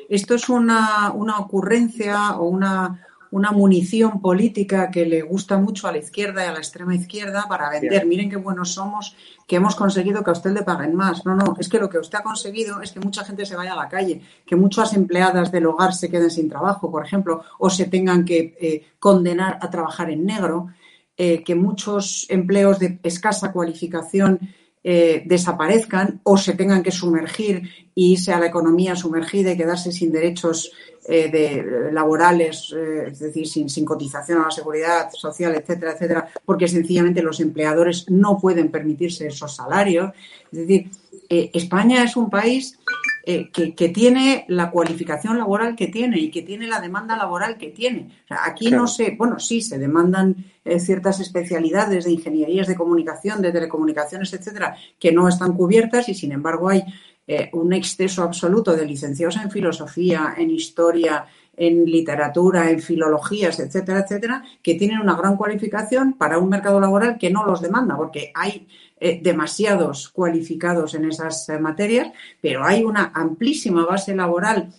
esto es una, una ocurrencia o una, una munición política que le gusta mucho a la izquierda y a la extrema izquierda para vender. Miren qué buenos somos, que hemos conseguido que a usted le paguen más. No, no, es que lo que usted ha conseguido es que mucha gente se vaya a la calle, que muchas empleadas del hogar se queden sin trabajo, por ejemplo, o se tengan que eh, condenar a trabajar en negro, eh, que muchos empleos de escasa cualificación eh, desaparezcan o se tengan que sumergir y irse a la economía sumergida y quedarse sin derechos eh, de, laborales, eh, es decir, sin, sin, cotización a la seguridad social, etcétera, etcétera, porque sencillamente los empleadores no pueden permitirse esos salarios. Es decir, España es un país que, que, tiene la cualificación laboral que tiene y que tiene la demanda laboral que tiene. aquí no se, bueno, sí, se demandan eh, ciertas especialidades de ingenierías de comunicación, de telecomunicaciones, etcétera, que no están cubiertas y sin embargo hay eh, un exceso absoluto de licenciados en filosofía, en historia, en literatura, en filologías, etcétera, etcétera, que tienen una gran cualificación para un mercado laboral que no los demanda, porque hay eh, demasiados cualificados en esas materias, pero hay una amplísima base laboral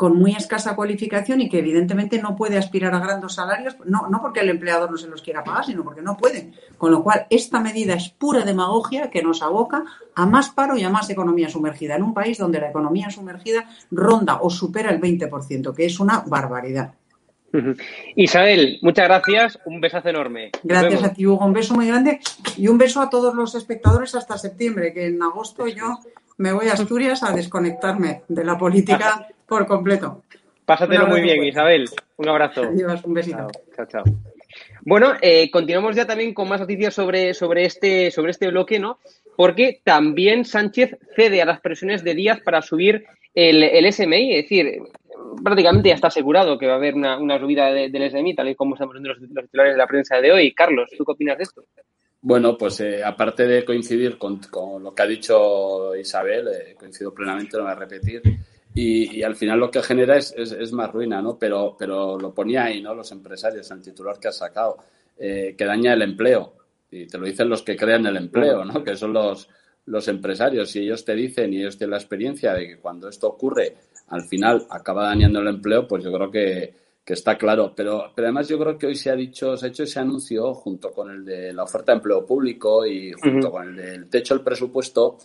con muy escasa cualificación y que evidentemente no puede aspirar a grandes salarios, no, no porque el empleador no se los quiera pagar, sino porque no pueden. Con lo cual, esta medida es pura demagogia que nos aboca a más paro y a más economía sumergida en un país donde la economía sumergida ronda o supera el 20%, que es una barbaridad. Isabel, muchas gracias, un besazo enorme. Gracias a ti, Hugo, un beso muy grande y un beso a todos los espectadores hasta septiembre, que en agosto yo me voy a Asturias a desconectarme de la política por completo. Pásatelo muy bien, Isabel. Un abrazo. Adiós, un besito. chao. chao. Bueno, eh, continuamos ya también con más noticias sobre, sobre, este, sobre este bloque, ¿no? Porque también Sánchez cede a las presiones de Díaz para subir el, el SMI, es decir, prácticamente ya está asegurado que va a haber una, una subida del SMI, tal y como estamos viendo los, titulares de la prensa de hoy. Carlos, ¿tú qué opinas de esto? Bueno, pues eh, aparte de coincidir con, con, lo que ha dicho Isabel, eh, coincido plenamente, no voy a repetir, y, y, al final lo que genera es, es, es, más ruina, ¿no? Pero, pero lo ponía ahí, ¿no? Los empresarios, el titular que ha sacado, eh, que daña el empleo. Y te lo dicen los que crean el empleo, ¿no? Que son los, los empresarios. Y ellos te dicen, y ellos tienen la experiencia de que cuando esto ocurre, al final acaba dañando el empleo, pues yo creo que, que está claro. Pero, pero además yo creo que hoy se ha dicho, se ha hecho ese anuncio junto con el de la oferta de empleo público y junto uh -huh. con el del techo del presupuesto,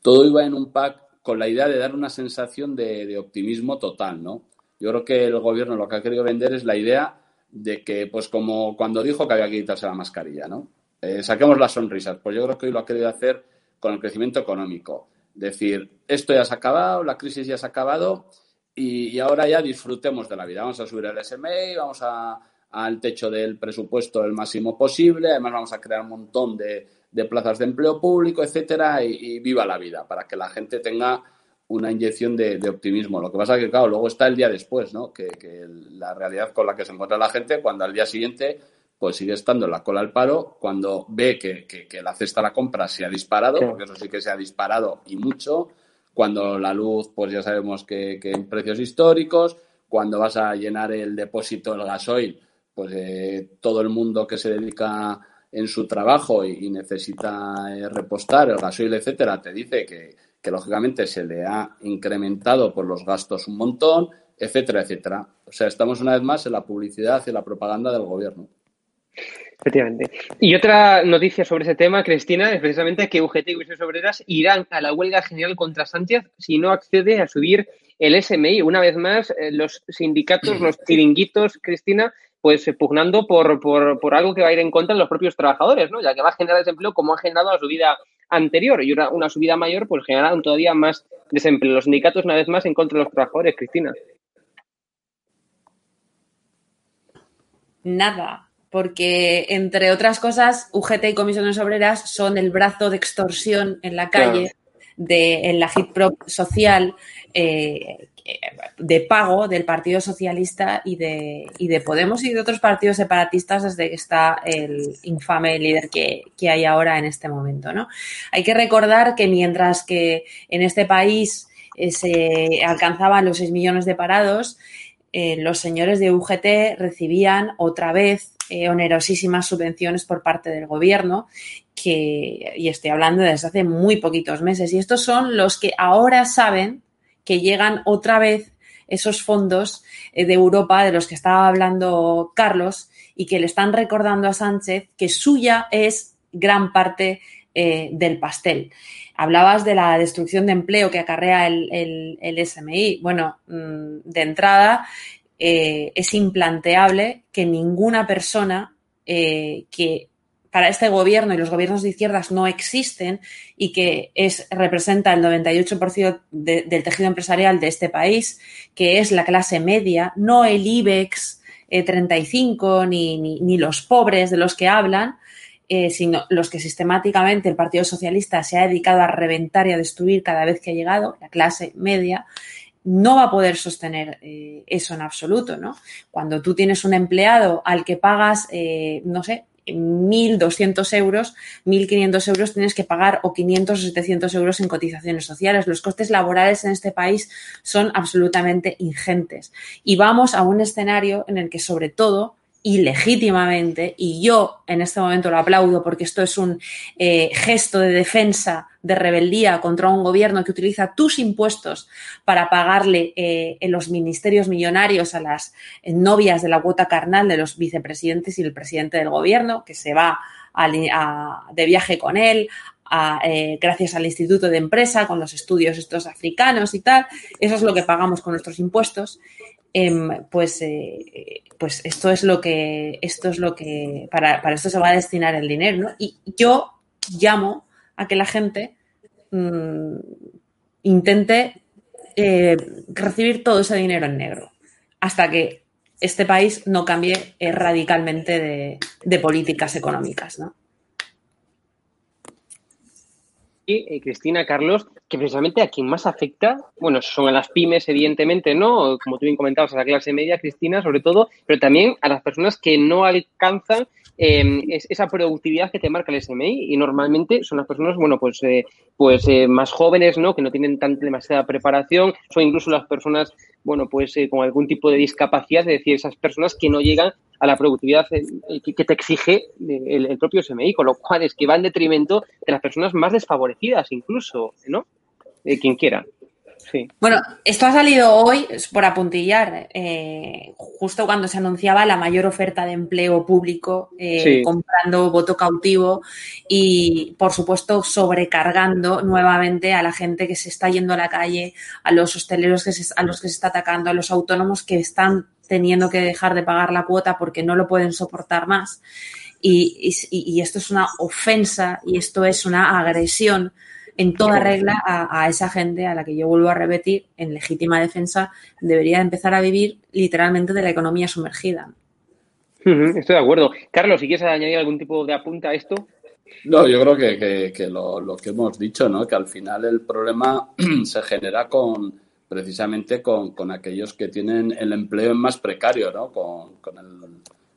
todo iba en un pack con la idea de dar una sensación de, de, optimismo total, ¿no? Yo creo que el gobierno lo que ha querido vender es la idea de que, pues como cuando dijo que había que quitarse la mascarilla, ¿no? Eh, saquemos las sonrisas. Pues yo creo que hoy lo ha querido hacer con el crecimiento económico. Decir, esto ya se ha acabado, la crisis ya se ha acabado y, ahora ya disfrutemos de la vida. Vamos a subir el SMI, vamos a, al techo del presupuesto el máximo posible, además vamos a crear un montón de, plazas de empleo público, etcétera, y, viva la vida, para que la gente tenga una inyección de, optimismo. Lo que pasa es que, claro, luego está el día después, ¿no? Que, la realidad con la que se encuentra la gente cuando al día siguiente pues sigue estando en la cola al paro, cuando ve que, que, que la cesta de la compra se ha disparado, porque eso sí que se ha disparado y mucho, cuando la luz, pues ya sabemos que, que en precios históricos, cuando vas a llenar el depósito del gasoil, pues eh, todo el mundo que se dedica en su trabajo y, y necesita eh, repostar el gasoil, etcétera, te dice que, que, lógicamente se le ha incrementado por los gastos un montón, etcétera, etcétera. O sea, estamos una vez más en la publicidad y la propaganda del gobierno. Efectivamente. Y otra noticia sobre ese tema, Cristina, es precisamente que UGT y Comisiones Obreras irán a la huelga general contra Sánchez si no accede a subir el SMI. Una vez más, eh, los sindicatos, los chiringuitos, Cristina, pues pugnando por, por, por, algo que va a ir en contra de los propios trabajadores, ¿no? Ya que va a generar desempleo como ha generado la subida anterior y una, una subida mayor, pues generará todavía más desempleo. Los sindicatos, una vez más, en contra de los trabajadores, Cristina. Nada, porque entre otras cosas, UGT y comisiones obreras son el brazo de extorsión en la calle claro. de en la HITPROP social eh, de pago del Partido Socialista y de, y de, Podemos y de otros partidos separatistas desde que está el infame líder que, que, hay ahora en este momento. ¿no? Hay que recordar que mientras que en este país eh, se alcanzaban los 6 millones de parados, eh, los señores de UGT recibían otra vez eh, onerosísimas subvenciones por parte del gobierno, que, y estoy hablando desde hace muy poquitos meses, y estos son los que ahora saben que llegan otra vez esos fondos eh, de Europa de los que estaba hablando Carlos y que le están recordando a Sánchez que suya es gran parte eh, del pastel. Hablabas de la destrucción de empleo que acarrea el, el, el SMI. Bueno, mmm, de entrada, eh, es implanteable que ninguna persona eh, que para este gobierno y los gobiernos de izquierdas no existen y que es, representa el 98% de, del tejido empresarial de este país, que es la clase media, no el IBEX eh, 35 ni, ni, ni, los pobres de los que hablan, eh, sino los que sistemáticamente el Partido Socialista se ha dedicado a reventar y a destruir cada vez que ha llegado, la clase media, no va a poder sostener eh, eso en absoluto, ¿no? Cuando tú tienes un empleado al que pagas, eh, no sé, 1.200 euros, 1.500 euros tienes que pagar o 500 o 700 euros en cotizaciones sociales. Los costes laborales en este país son absolutamente ingentes. Y vamos a un escenario en el que, sobre todo, y legítimamente, y yo en este momento lo aplaudo porque esto es un eh, gesto de defensa, de rebeldía contra un gobierno que utiliza tus impuestos para pagarle eh, en los ministerios millonarios a las eh, novias de la cuota carnal de los vicepresidentes y el presidente del gobierno, que se va de viaje con él, gracias al Instituto de Empresa, con los estudios estos africanos y tal. Eso es lo que pagamos con nuestros impuestos. Eh, pues, eh, pues esto es lo que, esto es lo que, para, para, esto se va a destinar el dinero. Y yo llamo a que la gente mmm, intente eh, recibir todo ese dinero en negro, hasta que este país no cambie eh, radicalmente de, políticas económicas, ¿no? Y, Cristina, Carlos, que precisamente a quien más afecta, bueno, son a las pymes, evidentemente, ¿no? Como tú bien comentabas, a la clase media, Cristina, sobre todo, pero también a las personas que no alcanzan eh, esa productividad que te marca el SMI y normalmente son las personas, bueno, pues, eh, pues eh, más jóvenes, ¿no? Que no tienen tan demasiada preparación, son incluso las personas, bueno, pues eh, con algún tipo de discapacidad, es decir, esas personas que no llegan a la productividad eh, que, que te exige el, el propio SMI, con lo cual es que va en detrimento de las personas más desfavorecidas, incluso, ¿no? De quien quiera. Sí. Bueno, esto ha salido hoy, por apuntillar, eh, justo cuando se anunciaba la mayor oferta de empleo público, eh, Sí. comprando voto cautivo y, por supuesto, sobrecargando nuevamente a la gente que se está yendo a la calle, a los hosteleros que se- a los que se está atacando, a los autónomos que están teniendo que dejar de pagar la cuota porque no lo pueden soportar más. Y, y- y esto es una ofensa y esto es una agresión en toda regla a, a esa gente a la que yo vuelvo a repetir, en legítima defensa, debería empezar a vivir literalmente de la economía sumergida. Estoy de acuerdo. Carlos, si quieres añadir algún tipo de apunta a esto. No, yo creo que, que- que lo, lo que hemos dicho, ¿no? Que al final el problema se genera con precisamente con, con aquellos que tienen el empleo más precario, ¿no? Con, con el,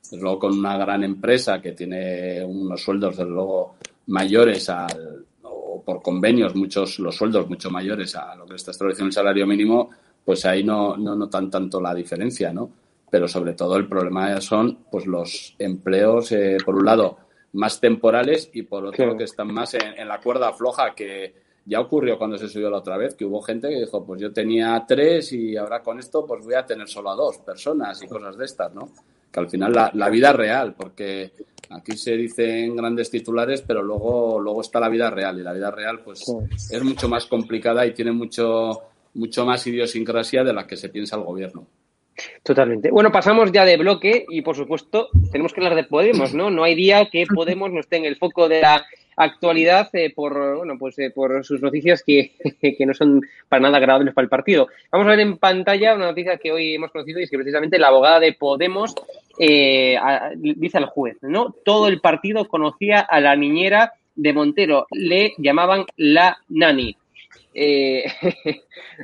desde luego con una gran empresa que tiene unos sueldos, desde luego, mayores al, o por convenios, muchos los sueldos mucho mayores a lo que está establecido el salario mínimo, pues ahí no, no notan tanto la diferencia, ¿no? Pero sobre todo el problema son pues los empleos, eh, por un lado, más temporales y por otro Claro. que están más en, en la cuerda floja que ya ocurrió cuando se subió la otra vez, que hubo gente que dijo, pues yo tenía tres y ahora con esto pues voy a tener solo a dos personas y cosas de estas, ¿no? Que al final la, la vida real, porque aquí se dicen grandes titulares, pero luego, luego está la vida real y la vida real pues es mucho más complicada y tiene mucho, mucho más idiosincrasia de la que se piensa el gobierno. Totalmente. Bueno, pasamos ya de bloque y, por supuesto, tenemos que hablar de Podemos, ¿no? No hay día que Podemos no esté en el foco de la actualidad eh, por, bueno, pues, eh, por sus noticias que, que no son para nada agradables para el partido. Vamos a ver en pantalla una noticia que hoy hemos conocido y es que precisamente la abogada de Podemos eh, dice al juez, ¿no? Todo el partido conocía a la niñera de Montero, le llamaban la nani. Eh,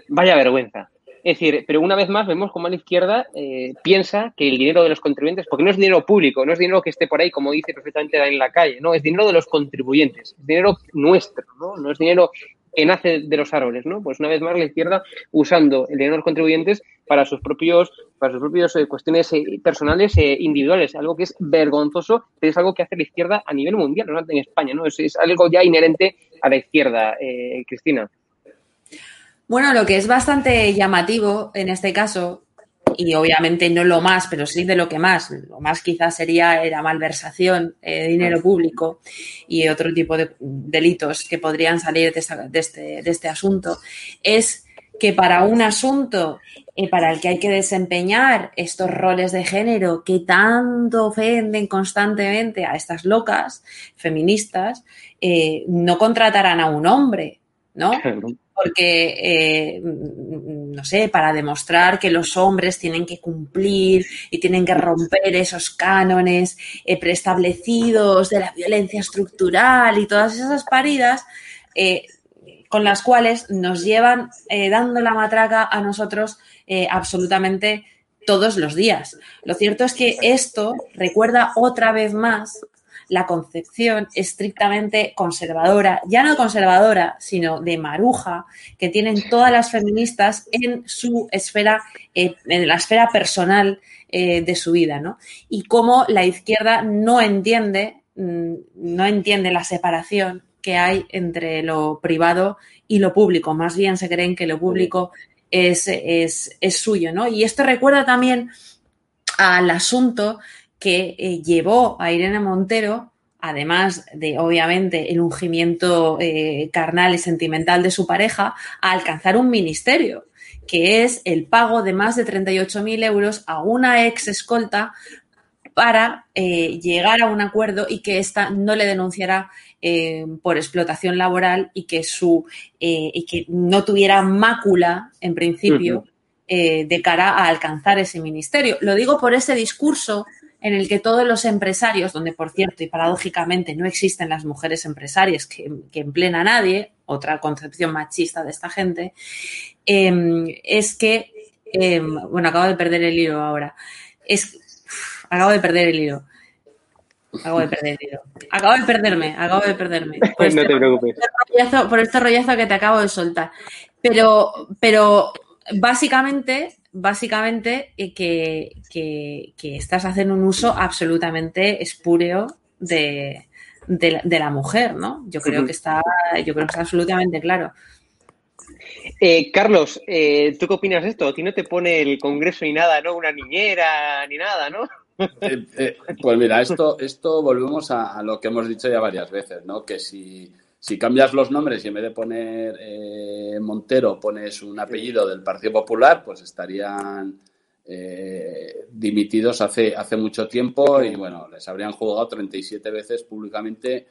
vaya vergüenza. Es decir, pero una vez más vemos cómo la izquierda eh, piensa que el dinero de los contribuyentes, porque no es dinero público, no es dinero que esté por ahí, como dice perfectamente en la calle, no, es dinero de los contribuyentes, es dinero nuestro, ¿no? No es dinero que nace de los árboles, ¿no? Pues una vez más la izquierda usando el dinero de los contribuyentes para sus propios, para sus propios eh, cuestiones eh, personales e individuales, algo que es vergonzoso, pero es algo que hace la izquierda a nivel mundial, no en España, ¿no? Es, es algo ya inherente a la izquierda, eh, Cristina. Bueno, lo que es bastante llamativo en este caso, y obviamente no lo más, pero sí de lo que más, lo más quizás sería la malversación eh, de dinero público y otro tipo de delitos que podrían salir de, esta- de este, de este asunto, es que para un asunto eh, para el que hay que desempeñar estos roles de género que tanto ofenden constantemente a estas locas feministas, eh, no contratarán a un hombre, ¿no? Porque, eh, no sé, para demostrar que los hombres tienen que cumplir y tienen que romper esos cánones eh, preestablecidos de la violencia estructural y todas esas paridas eh, con las cuales nos llevan eh, dando la matraca a nosotros absolutamente todos los días. Lo cierto es que esto recuerda otra vez más la concepción estrictamente conservadora, ya no conservadora, sino de maruja, que tienen todas las feministas en su esfera, eh, en la esfera personal eh, de su vida, ¿no? Y cómo la izquierda no entiende, mm, no entiende la separación que hay entre lo privado y lo público. Más bien se creen que lo público es, es, es suyo, ¿no? Y esto recuerda también al asunto que eh, llevó a Irene Montero, además de obviamente el ungimiento eh, carnal y sentimental de su pareja, a alcanzar un ministerio, que es el pago de más de 38.000 euros a una ex escolta para eh, llegar a un acuerdo y que ésta no le denunciara eh, por explotación laboral y que su eh, y que no tuviera mácula en principio de cara a alcanzar ese ministerio. Lo digo por ese discurso en el que todos los empresarios, donde por cierto y paradójicamente no existen las mujeres empresarias que, que empleen a nadie, otra concepción machista de esta gente, em, es que, em, bueno, acabo de perder el hilo ahora, es, acabo de perder el hilo. Acabo de perder el hilo. Acabo de perderme, acabo de perderme. Por este, no te preocupes. rollazo, por este rollazo que te acabo de soltar. Pero, pero básicamente, básicamente eh, que, que, que, estás haciendo un uso absolutamente espúreo de, de, la, de la mujer, ¿no? Yo creo que está, yo creo que está absolutamente claro. Eh, Carlos, eh, ¿tú qué opinas de esto? A ti no te pone el Congreso ni nada, ¿no? Una niñera ni nada, ¿no? Eh, eh, pues mira, esto, esto volvemos a, a, lo que hemos dicho ya varias veces, ¿no? Que si, si cambias los nombres y en vez de poner eh, Montero pones un apellido del Partido Popular, pues estarían eh, dimitidos hace, hace mucho tiempo y bueno, les habrían juzgado 37 veces públicamente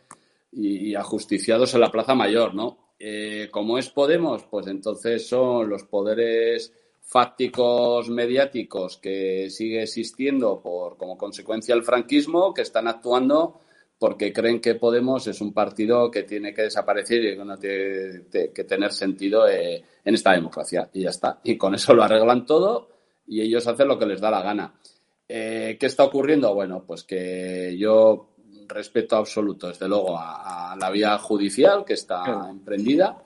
y, ajusticiados en la Plaza Mayor, ¿no? Eh, como es Podemos, pues entonces son los poderes fácticos mediáticos que sigue existiendo por como consecuencia del franquismo que están actuando porque creen que Podemos es un partido que tiene que desaparecer y que no tiene que tener sentido eh, en esta democracia y ya está y con eso lo arreglan todo y ellos hacen lo que les da la gana. Eh, ¿Qué está ocurriendo? Bueno, pues que yo respeto absoluto, desde luego, a, a la vía judicial que está claro. emprendida,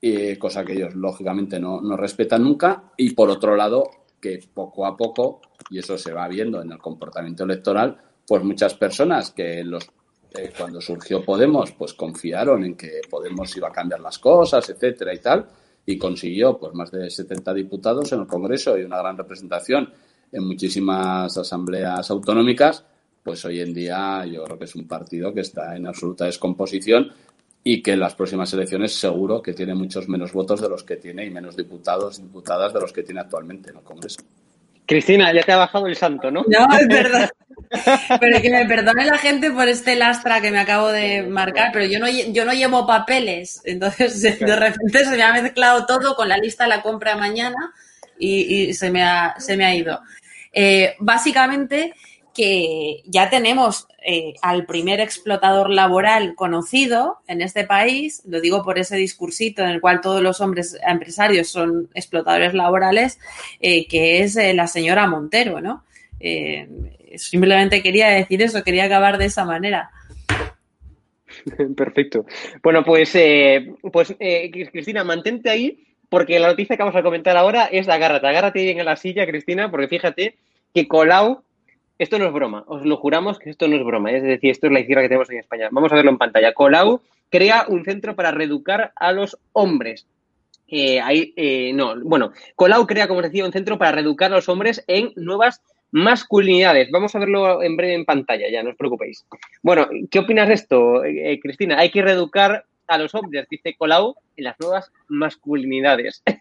eh, cosa que ellos, lógicamente, no, no, respetan nunca. Y por otro lado, que poco a poco, y eso se va viendo en el comportamiento electoral, pues muchas personas que los, eh, cuando surgió Podemos, pues confiaron en que Podemos iba a cambiar las cosas, etcétera y tal, y consiguió pues más de 70 diputados en el Congreso y una gran representación en muchísimas asambleas autonómicas, pues hoy en día yo creo que es un partido que está en absoluta descomposición y que en las próximas elecciones seguro que tiene muchos menos votos de los que tiene y menos diputados y diputadas de los que tiene actualmente en el Congreso. Cristina, ya te ha bajado el santo, ¿no? No, es verdad. Pero que me perdone la gente por este lastra que me acabo de marcar, pero yo no, yo no llevo papeles. Entonces, de repente se me ha mezclado todo con la lista de la compra mañana y, y se, me ha, se me ha ido. Eh, básicamente, que ya tenemos eh, al primer explotador laboral conocido en este país, lo digo por ese discursito en el cual todos los hombres empresarios son explotadores laborales, eh, que es eh, la señora Montero, ¿no? Eh, simplemente quería decir eso, quería acabar de esa manera. Perfecto. Bueno, pues, eh, pues Cristina, mantente ahí, porque la noticia que vamos a comentar ahora es agárrate, agárrate bien en la silla, Cristina, porque fíjate que Colau esto no es broma, os lo juramos que esto no es broma, es decir, esto es la izquierda que tenemos en España. Vamos a verlo en pantalla. Colau crea un centro para reeducar a los hombres. Eh, ahí, eh, no, bueno, Colau crea, como os decía, un centro para reeducar a los hombres en nuevas masculinidades. Vamos a verlo en breve en pantalla, ya no os preocupéis. Bueno, ¿qué opinas de esto, eh, Cristina? Hay que reeducar a los hombres, dice Colau, en las nuevas masculinidades.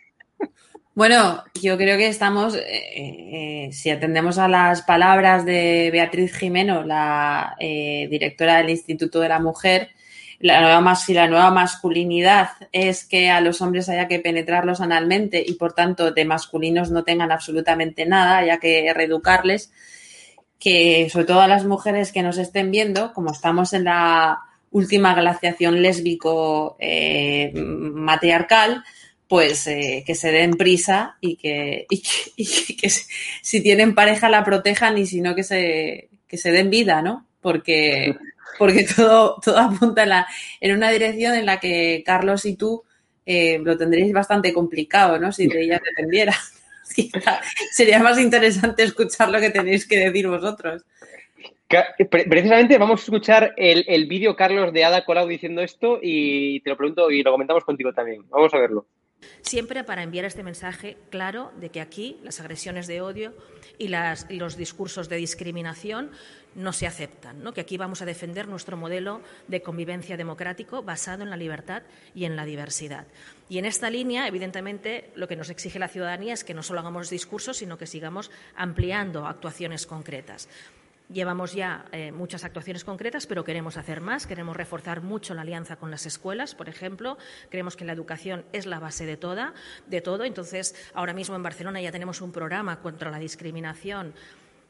Bueno, yo creo que estamos, eh, eh, si atendemos a las palabras de Beatriz Jimeno, la eh, directora del Instituto de la Mujer, la nueva, si la nueva masculinidad es que a los hombres haya que penetrarlos analmente y por tanto de masculinos no tengan absolutamente nada, haya que reeducarles, que sobre todo a las mujeres que nos estén viendo, como estamos en la última glaciación lésbico eh, pues eh, que se den prisa y que, y que, y que, si tienen pareja la protejan y si no que se, que se den vida, ¿no? Porque, porque todo, todo apunta en, una dirección en la que Carlos y tú eh, lo tendréis bastante complicado, ¿no? Si de ella dependiera. Sería más interesante escuchar lo que tenéis que decir vosotros. Precisamente vamos a escuchar el, el vídeo, Carlos, de Ada Colau diciendo esto y te lo pregunto y lo comentamos contigo también. Vamos a verlo siempre para enviar este mensaje claro de que aquí las agresiones de odio y, los discursos de discriminación no se aceptan, que aquí vamos a defender nuestro modelo de convivencia democrático basado en la libertad y en la diversidad. Y en esta línea, evidentemente, lo que nos exige la ciudadanía es que no solo hagamos discursos, sino que sigamos ampliando actuaciones concretas. Llevamos ya eh, muchas actuaciones concretas, pero queremos hacer más. Queremos reforzar mucho la alianza con las escuelas, por ejemplo. Creemos que la educación es la base de, toda, de todo. Entonces, ahora mismo en Barcelona ya tenemos un programa contra la discriminación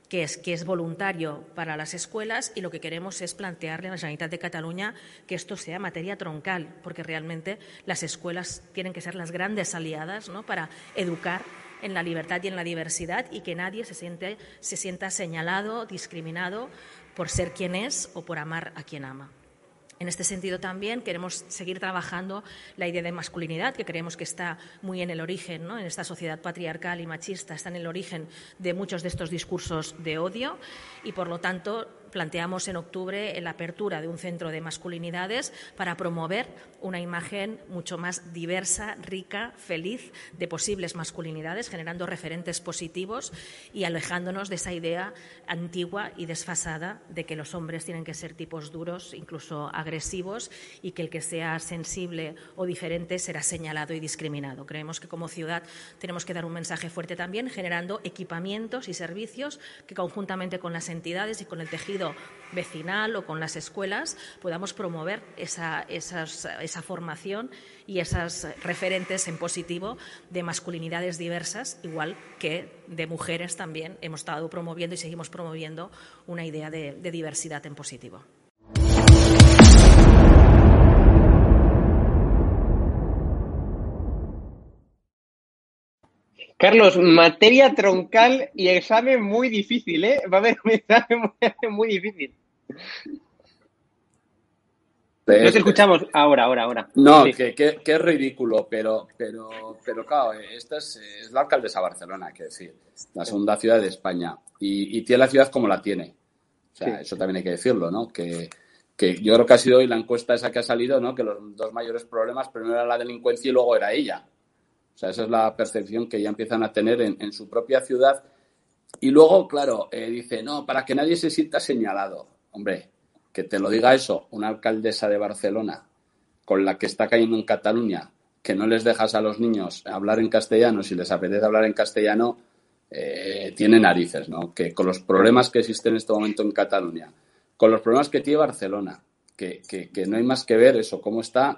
que es, que es voluntario para las escuelas y lo que queremos es plantearle a la Generalitat de Cataluña que esto sea materia troncal, porque realmente las escuelas tienen que ser las grandes aliadas ¿no? para educar en la libertad y en la diversidad y que nadie se, siente, se sienta señalado, discriminado por ser quien es o por amar a quien ama. En este sentido también queremos seguir trabajando la idea de masculinidad, que creemos que está muy en el origen, ¿no? en esta sociedad patriarcal y machista, está en el origen de muchos de estos discursos de odio y, por lo tanto, planteamos en octubre la apertura de un centro de masculinidades para promover una imagen mucho más diversa, rica, feliz de posibles masculinidades, generando referentes positivos y alejándonos de esa idea antigua y desfasada de que los hombres tienen que ser tipos duros, incluso agresivos, y que el que sea sensible o diferente será señalado y discriminado. Creemos que como ciudad tenemos que dar un mensaje fuerte también, generando equipamientos y servicios que conjuntamente con las entidades y con el tejido vecinal o con las escuelas podamos promover esa, esa formación y esas referentes en positivo de masculinidades diversas, igual que de mujeres también hemos estado promoviendo y seguimos promoviendo una idea de, de diversidad en positivo. Carlos, materia troncal y examen muy difícil, ¿eh? Va a haber un examen muy, difícil. no te escuchamos ahora, ahora, ahora. No, que, es ridículo, pero, pero, pero claro, esta es, la alcaldesa de Barcelona, hay que decir, la segunda ciudad de España, y, tiene la ciudad como la tiene. O sea, eso también hay que decirlo, ¿no? Que, que yo creo que ha sido hoy la encuesta esa que ha salido, ¿no? Que los dos mayores problemas, primero era la delincuencia y luego era ella. O sea, esa es la percepción que ya empiezan a tener en, su propia ciudad. Y luego, claro, eh, dice, no, para que nadie se sienta señalado. Hombre, que te lo diga eso, una alcaldesa de Barcelona con la que está cayendo en Cataluña, que no les dejas a los niños hablar en castellano, si les apetece hablar en castellano, eh, tiene narices, ¿no? Que con los problemas que existen en este momento en Cataluña, con los problemas que tiene Barcelona, que, que, que no hay más que ver eso, cómo está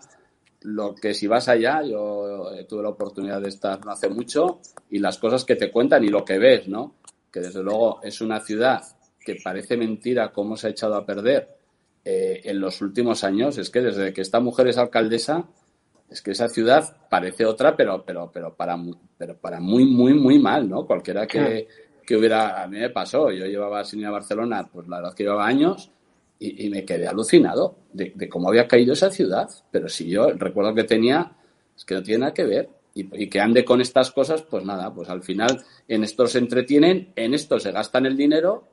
lo que si vas allá, yo eh, tuve la oportunidad de estar no hace mucho, y las cosas que te cuentan y lo que ves, ¿no? Que desde luego es una ciudad que parece mentira cómo se ha echado a perder eh, en los últimos años. Es que desde que esta mujer es alcaldesa, es que esa ciudad parece otra, pero, pero, pero, para, pero para muy, muy, muy mal, ¿no? Cualquiera que, que hubiera, a mí me pasó, yo llevaba sin ir a Barcelona, pues la verdad que llevaba años, y, me quedé alucinado de, cómo había caído esa ciudad. Pero si yo recuerdo que tenía, es que no tiene nada que ver. Y, que ande con estas cosas, pues nada, pues al final en esto se entretienen, en esto se gastan el dinero.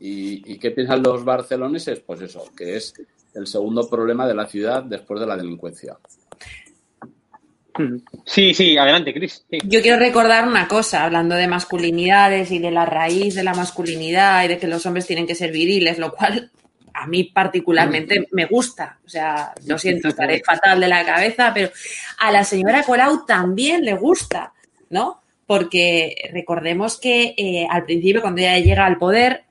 ¿Y, y qué piensan los barceloneses? Pues eso, que es el segundo problema de la ciudad después de la delincuencia. Sí, sí, adelante, Cris. Yo quiero recordar una cosa, hablando de masculinidades y de la raíz de la masculinidad y de que los hombres tienen que ser viriles, lo cual a mí particularmente me gusta. O sea, lo siento, estaré fatal de la cabeza, pero a la señora Colau también le gusta, ¿no? Porque recordemos que eh, al principio, cuando ella llega al poder,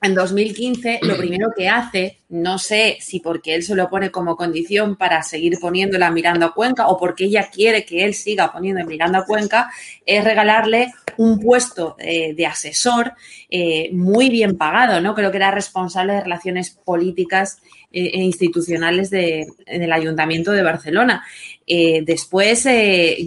en 2015 lo primero que hace, no sé si porque él se lo pone como condición para seguir poniéndola mirando a Cuenca o porque ella quiere que él siga poniendo mirando a Cuenca, es regalarle un puesto eh, de asesor eh, muy bien pagado, ¿no? Creo que era responsable de relaciones políticas eh, e institucionales de, del Ayuntamiento de Barcelona. después,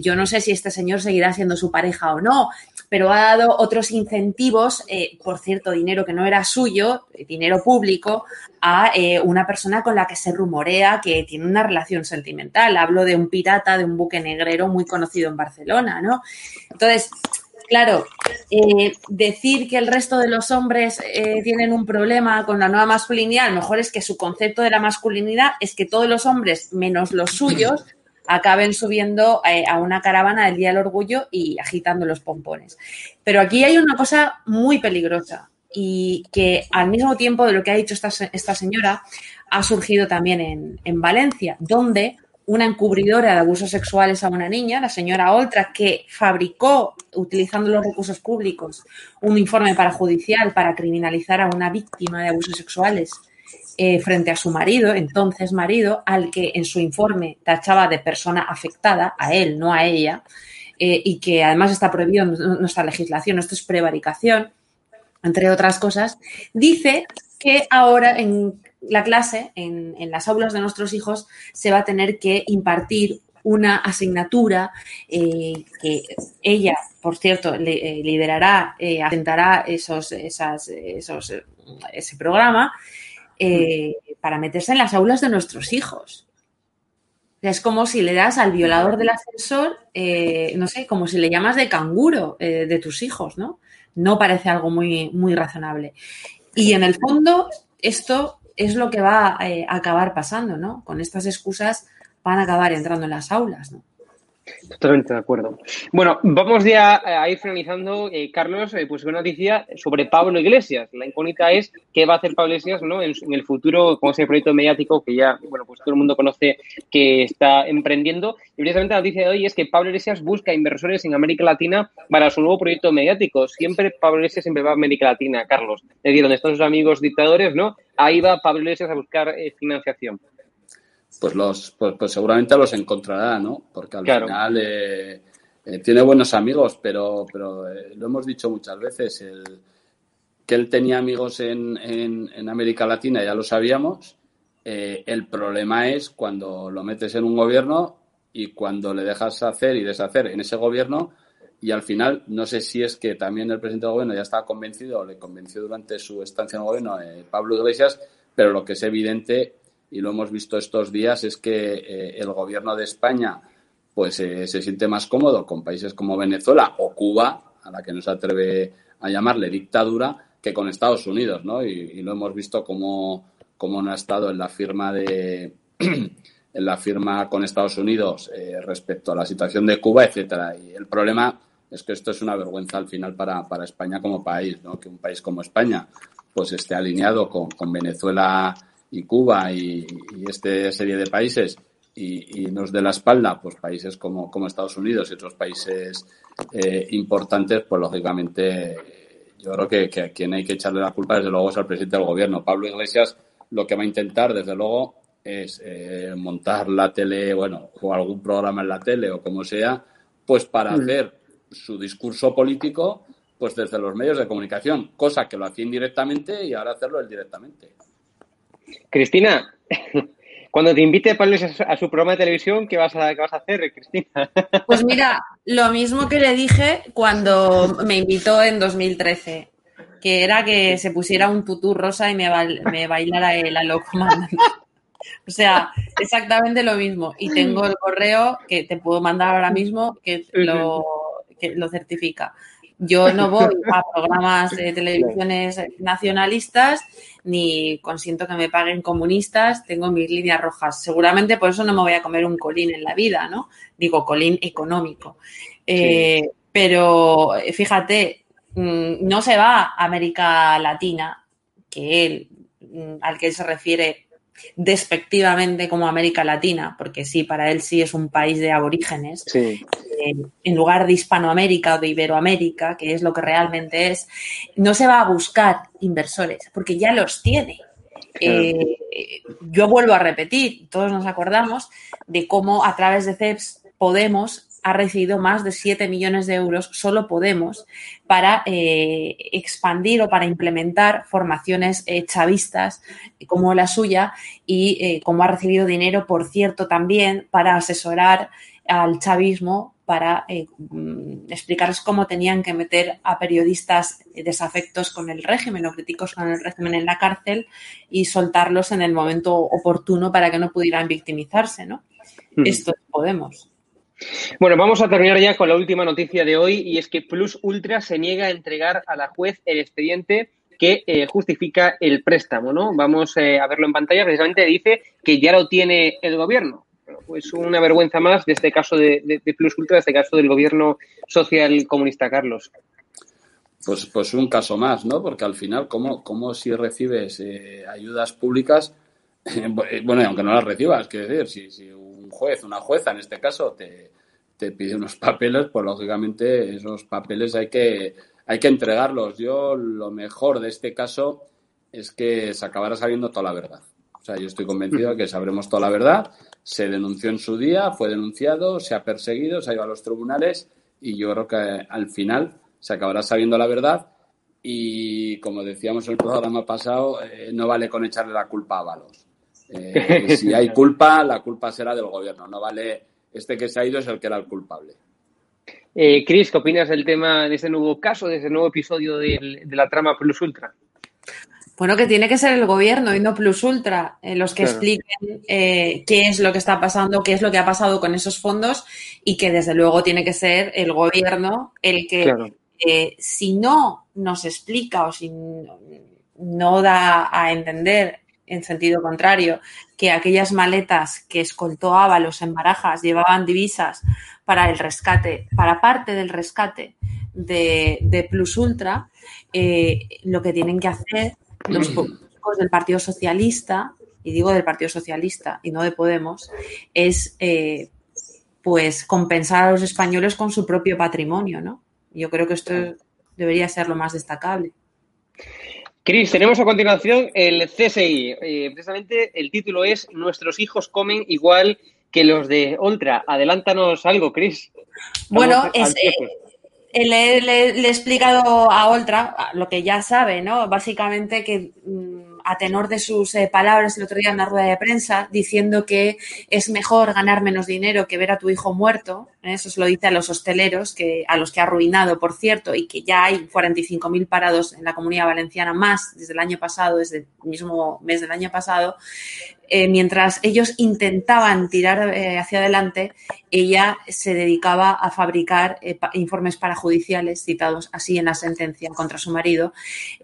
yo no sé si este señor seguirá siendo su pareja o no pero ha dado otros incentivos, eh, por cierto, dinero que no era suyo, dinero público, a eh, una persona con la que se rumorea que tiene una relación sentimental. Hablo de un pirata, de un buque negrero muy conocido en Barcelona, ¿no? Entonces, claro, eh, decir que el resto de los hombres tienen un problema con la nueva masculinidad, lo mejor es que su concepto de la masculinidad es que todos los hombres, menos los suyos, acaben subiendo eh, a una caravana del Día del Orgullo y agitando los pompones. Pero aquí hay una cosa muy peligrosa y que al mismo tiempo de lo que ha dicho esta, esta señora ha surgido también en, en Valencia, donde una encubridora de abusos sexuales a una niña, la señora Oltra, que fabricó, utilizando los recursos públicos, un informe parajudicial para criminalizar a una víctima de abusos sexuales eh, frente a su marido, entonces marido, al que en su informe tachaba de persona afectada, a él, no a ella, eh, y que además está prohibido en nuestra legislación, esto es prevaricación, entre otras cosas, dice que ahora en la clase, en, las aulas de nuestros hijos, se va a tener que impartir una asignatura eh, que ella, por cierto, liderará, asentará esos, esas, esos, ese programa eh, para meterse en las aulas de nuestros hijos. Es como si le das al violador del ascensor, eh, no sé, como si le llamas de canguro eh, de tus hijos, ¿no? No parece algo muy, muy razonable. Y en el fondo, esto es lo que va a acabar pasando, ¿no? Con estas excusas van a acabar entrando en las aulas, ¿no? Totalmente de acuerdo. Bueno, vamos ya a ir finalizando, eh, Carlos, eh, pues una noticia sobre Pablo Iglesias. La incógnita es qué va a hacer Pablo Iglesias ¿no? en, el futuro con ese proyecto mediático que ya, bueno, pues todo el mundo conoce que está emprendiendo. Y precisamente la noticia de hoy es que Pablo Iglesias busca inversores en América Latina para su nuevo proyecto mediático. Siempre Pablo Iglesias siempre va a América Latina, Carlos. Es decir, donde están sus amigos dictadores, ¿no? Ahí va Pablo Iglesias a buscar eh, financiación pues los pues, pues, seguramente los encontrará, ¿no? Porque al final eh, eh, tiene buenos amigos, pero, pero eh, lo hemos dicho muchas veces, el, que él tenía amigos en, en, América Latina, ya lo sabíamos. el problema es cuando lo metes en un gobierno y cuando le dejas hacer y deshacer en ese gobierno y al final, no sé si es que también el presidente del gobierno ya estaba convencido o le convenció durante su estancia en el gobierno, Pablo Iglesias, pero lo que es evidente y lo hemos visto estos días, es que eh, el gobierno de España pues eh, se siente más cómodo con países como Venezuela o Cuba, a la que no se atreve a llamarle dictadura, que con Estados Unidos, ¿no? Y, lo hemos visto como, como, no ha estado en la firma de en la firma con Estados Unidos eh, respecto a la situación de Cuba, etcétera. Y el problema es que esto es una vergüenza al final para, para España como país, ¿no? Que un país como España pues esté alineado con, con Venezuela y Cuba y, esta serie de países y, nos de la espalda pues países como, como Estados Unidos y otros países eh, importantes, pues lógicamente yo creo que, que, a quien hay que echarle la culpa desde luego es al presidente del gobierno. Pablo Iglesias lo que va a intentar desde luego es eh, montar la tele, bueno, o algún programa en la tele o como sea, pues para mm. hacer su discurso político pues desde los medios de comunicación, cosa que lo hacía indirectamente y ahora hacerlo él directamente. Cristina, cuando te invite Pablo a su programa de televisión, ¿qué vas a, vas a hacer, Cristina? Pues mira, lo mismo que le dije cuando me invitó en 2013, que era que se pusiera un tutú rosa y me, me bailara el loco O sea, exactamente lo mismo. Y tengo el correo que te puedo mandar ahora mismo que lo, que lo certifica. Yo no voy a programas de televisiones nacionalistas ni consiento que me paguen comunistas, tengo mis líneas rojas. Seguramente por eso no me voy a comer un colín en la vida, ¿no? Digo, colín económico. Eh, pero fíjate, mm, no se va a América Latina, que él, mm, al que él se refiere despectivamente como América Latina, porque sí, para él sí es un país de aborígenes, eh, en lugar de Hispanoamérica o de Iberoamérica, que es lo que realmente es, no se va a buscar inversores, porque ya los tiene. Eh, yo vuelvo a repetir, todos nos acordamos de cómo a través de CEPS Podemos ha recibido más de 7 millones de euros, solo Podemos, para eh, expandir o para implementar formaciones eh, chavistas como la suya y como ha recibido dinero, por cierto, también para asesorar al chavismo para mm, explicarles cómo tenían que meter a periodistas desafectos con el régimen o críticos con el régimen en la cárcel y soltarlos en el momento oportuno para que no pudieran victimizarse, ¿no? Hmm. Esto es Podemos. Bueno, vamos a terminar ya con la última noticia de hoy y es que Plus Ultra se niega a entregar a la juez el expediente que eh, justifica el préstamo, ¿no? Vamos eh, a verlo en pantalla, precisamente dice que ya lo tiene el gobierno. Pues una vergüenza más de este caso de, Plus Ultra, de este caso del gobierno social comunista, Carlos. Pues, pues un caso más, ¿no? Porque al final, ¿cómo, si recibes eh, ayudas públicas? bueno, aunque no las recibas, quiero decir, si, si juez, una jueza en este caso, te, te pide unos papeles, pues lógicamente esos papeles hay que, hay que entregarlos. Yo lo mejor de este caso es que se acabará sabiendo toda la verdad. O sea, yo estoy convencido de que sabremos toda la verdad. Se denunció en su día, fue denunciado, se ha perseguido, se ha ido a los tribunales y yo creo que al final se acabará sabiendo la verdad y como decíamos en el programa pasado, eh, no vale con echarle la culpa a Valos. Eh, si hay culpa, la culpa será del gobierno. No vale, este que se ha ido es el que era el culpable. Eh, Cris, ¿qué opinas del tema de ese nuevo caso, de ese nuevo episodio de, la trama Plus Ultra? Bueno, que tiene que ser el gobierno y no Plus Ultra los que expliquen qué es lo que está pasando, qué es lo que ha pasado con esos fondos y que desde luego tiene que ser el gobierno el que si no nos explica o si no da a entender en sentido contrario que aquellas maletas que escoltó Ábalos en Barajas llevaban divisas para el rescate, para parte del rescate de, Plus Ultra, eh, lo que tienen que hacer los políticos del Partido Socialista, y digo del Partido Socialista y no de Podemos, es eh, pues compensar a los españoles con su propio patrimonio, ¿no? Yo creo que esto debería ser lo más destacable. Cris, tenemos a continuación el CSI. Eh, precisamente el título es Nuestros hijos comen igual que los de Ultra. Adelántanos algo, Cris. Bueno, es, eh, le, he explicado a Ultra lo que ya sabe, ¿no? Básicamente que mm, a tenor de sus eh, palabras el otro día en una rueda de prensa, diciendo que es mejor ganar menos dinero que ver a tu hijo muerto. ¿Eh? Eso se lo dice a los hosteleros, que, a los que ha arruinado, por cierto, y que ya hay 45.000 parados en la comunidad valenciana más desde el año pasado, desde el mismo mes del año pasado. Eh, mientras ellos intentaban tirar eh, hacia adelante, ella se dedicaba a fabricar eh, informes parajudiciales citados así en la sentencia contra su marido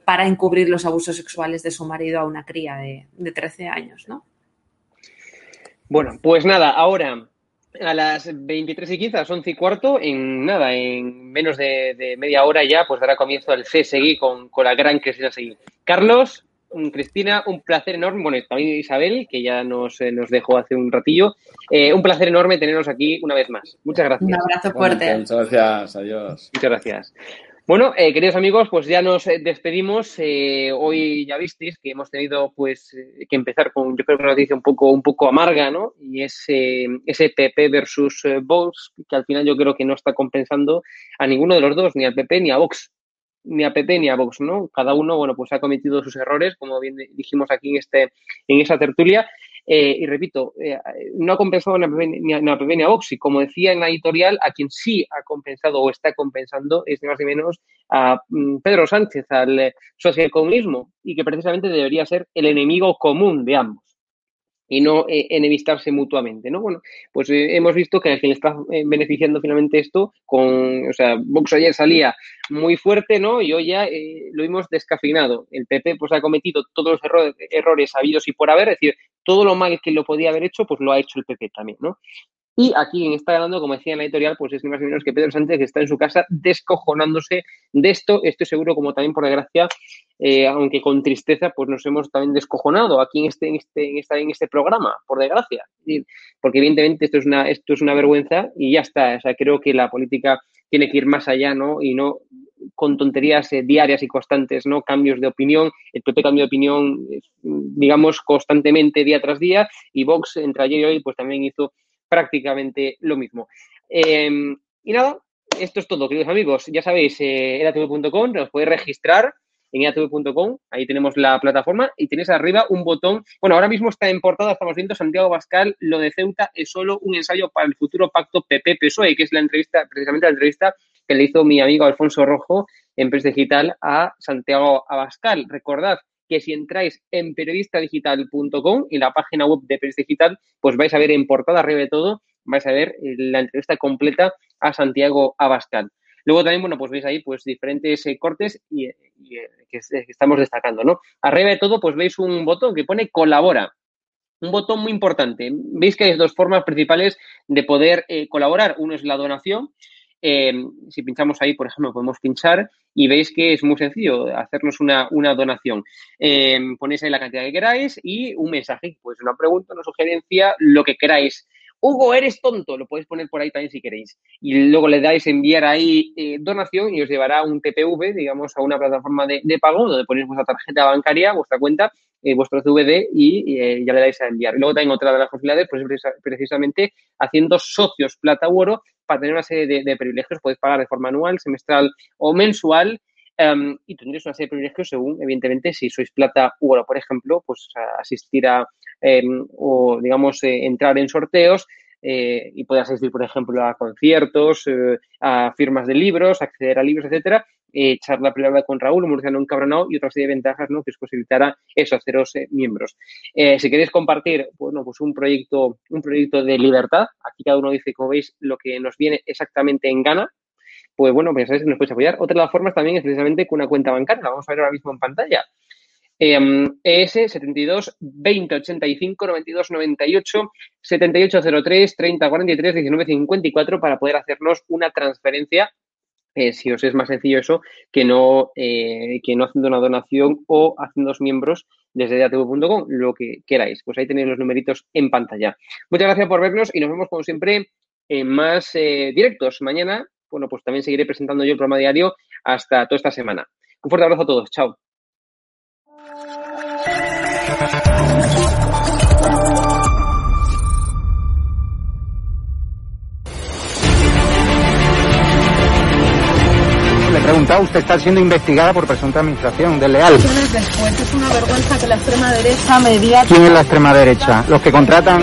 para encubrir los abusos sexuales de su marido a una cría de, 13 años, ¿no? Bueno, pues nada, ahora a las 23 y 15, a las 11 y cuarto, en nada, en menos de, media hora ya, pues dará comienzo el CSI con, con la gran Cristina Seguí. Carlos, Cristina, un placer enorme. Bueno, también Isabel, que ya nos, eh, nos dejó hace un ratillo. Eh, un placer enorme tenernos aquí una vez más. Muchas gracias. Un abrazo fuerte. muchas gracias. Adiós. Muchas gracias. Bueno, eh, queridos amigos, pues ya nos despedimos. hoy ya visteis que hemos tenido pues que empezar con, yo creo que una noticia un poco, un poco amarga, ¿no? Y es ese PP versus Vox, que al final yo creo que no está compensando a ninguno de los dos, ni al PP ni a Vox ni a PP ni a Vox, ¿no? Cada uno, bueno, pues ha cometido sus errores, como bien dijimos aquí en, este, en esa tertulia. Eh, y repito, eh, no ha compensado ni a, PP, ni, a, a. Y como decía en la editorial, a quien sí ha compensado o está compensando es más ni menos a mm, Pedro Sánchez, al eh, socialcomunismo, y que precisamente debería ser el enemigo común de ambos y no eh, enemistarse mutuamente, ¿no? Bueno, pues hemos visto que al quien está beneficiando finalmente esto con, o sea, Vox ayer salía muy fuerte, ¿no? Y hoy ya lo hemos descafeinado. El PP pues ha cometido todos los errores, errores habidos y por haber, es decir, todo lo mal que lo podía haber hecho, pues lo ha hecho el PP también, ¿no? Y aquí quien está ganando, como decía en la editorial, pues es ni más ni menos que Pedro Sánchez, que está en su casa descojonándose de esto. Estoy seguro, como también por desgracia, eh, aunque con tristeza, pues nos hemos también descojonado aquí en este, en este, en en este programa, por desgracia. Porque evidentemente esto es una, esto es una vergüenza y ya está. O sea, creo que la política tiene que ir más allá, ¿no? Y no con tonterías eh, diarias y constantes, ¿no? Cambios de opinión. El PP cambio de opinión, digamos, constantemente día tras día. Y Vox, entre ayer y hoy, pues también hizo prácticamente lo mismo. Em, y nada, esto es todo, queridos amigos. Ya sabéis, eh, eratv.com, nos podéis registrar en eratv.com, ahí tenemos la plataforma y tenéis arriba un botón. Bueno, ahora mismo está en portada, estamos viendo Santiago Bascal, lo de Ceuta es solo un ensayo para el futuro pacto PP-PSOE, que es la entrevista, precisamente la entrevista que le hizo mi amigo Alfonso Rojo en Press Digital a Santiago Abascal. Recordad, que si entráis en periodistadigital.com y la página web de Periodista Digital, pues vais a ver en portada arriba de todo, vais a ver eh, la entrevista completa a Santiago Abascal. Luego también, bueno, pues veis ahí pues diferentes eh, cortes y, eh, que, estamos destacando, ¿no? Arriba de todo, pues veis un botón que pone colabora. Un botón muy importante. Veis que hay dos formas principales de poder colaborar. Uno es la donación eh, si pinchamos ahí, por ejemplo, podemos pinchar y veis que es muy sencillo hacernos una, donación. Eh, ponéis ahí la cantidad que queráis y un mensaje, pues una pregunta, una sugerencia, lo que queráis. Hugo, eres tonto, lo podéis poner por ahí también si queréis. Y luego le dais enviar ahí eh, donación y os llevará un TPV, digamos, a una plataforma de, pago donde ponéis vuestra tarjeta bancaria, vuestra cuenta, eh, vuestro CVD y eh, ya le dais a enviar. Y luego también otra de las posibilidades, pues precisamente haciendo socios plata u oro para tener una serie de, de privilegios. Podéis pagar de forma anual, semestral o mensual Em, y tendréis una serie de privilegios según, evidentemente, si sois plata u oro, por ejemplo, pues asistir a em, o, digamos, eh, entrar en sorteos eh, y poder asistir, por ejemplo, a conciertos, eh, a firmas de libros, acceder a libros, etcétera, charla privada con Raúl, Murciano Encabronado y otra serie de ventajas ¿no? que os posibilitará eso, haceros miembros. si queréis compartir bueno, pues un proyecto, un proyecto de libertad, aquí cada uno dice, como veis, lo que nos viene exactamente en gana, pues bueno, pues sabéis que nos podéis apoyar. Otra de las formas también es precisamente con una cuenta bancaria, la vamos a ver ahora mismo en pantalla. ES 72 20 85 92 98 7803 30 43 19 54 para poder hacernos una transferencia eh, si os es más sencillo eso que no, eh, que no haciendo una donación o haciendo miembros desde datv.com, lo que queráis. Pues ahí tenéis los numeritos en pantalla. Muchas gracias por vernos y nos vemos como siempre en más eh, directos mañana bueno, pues también seguiré presentando yo el programa diario hasta toda esta semana. Un fuerte abrazo a todos. Chao. Le he preguntado, usted está siendo investigada por presunta administración desleal. Después es una vergüenza que la extrema derecha media... ¿Quién es la extrema derecha? Los que contratan...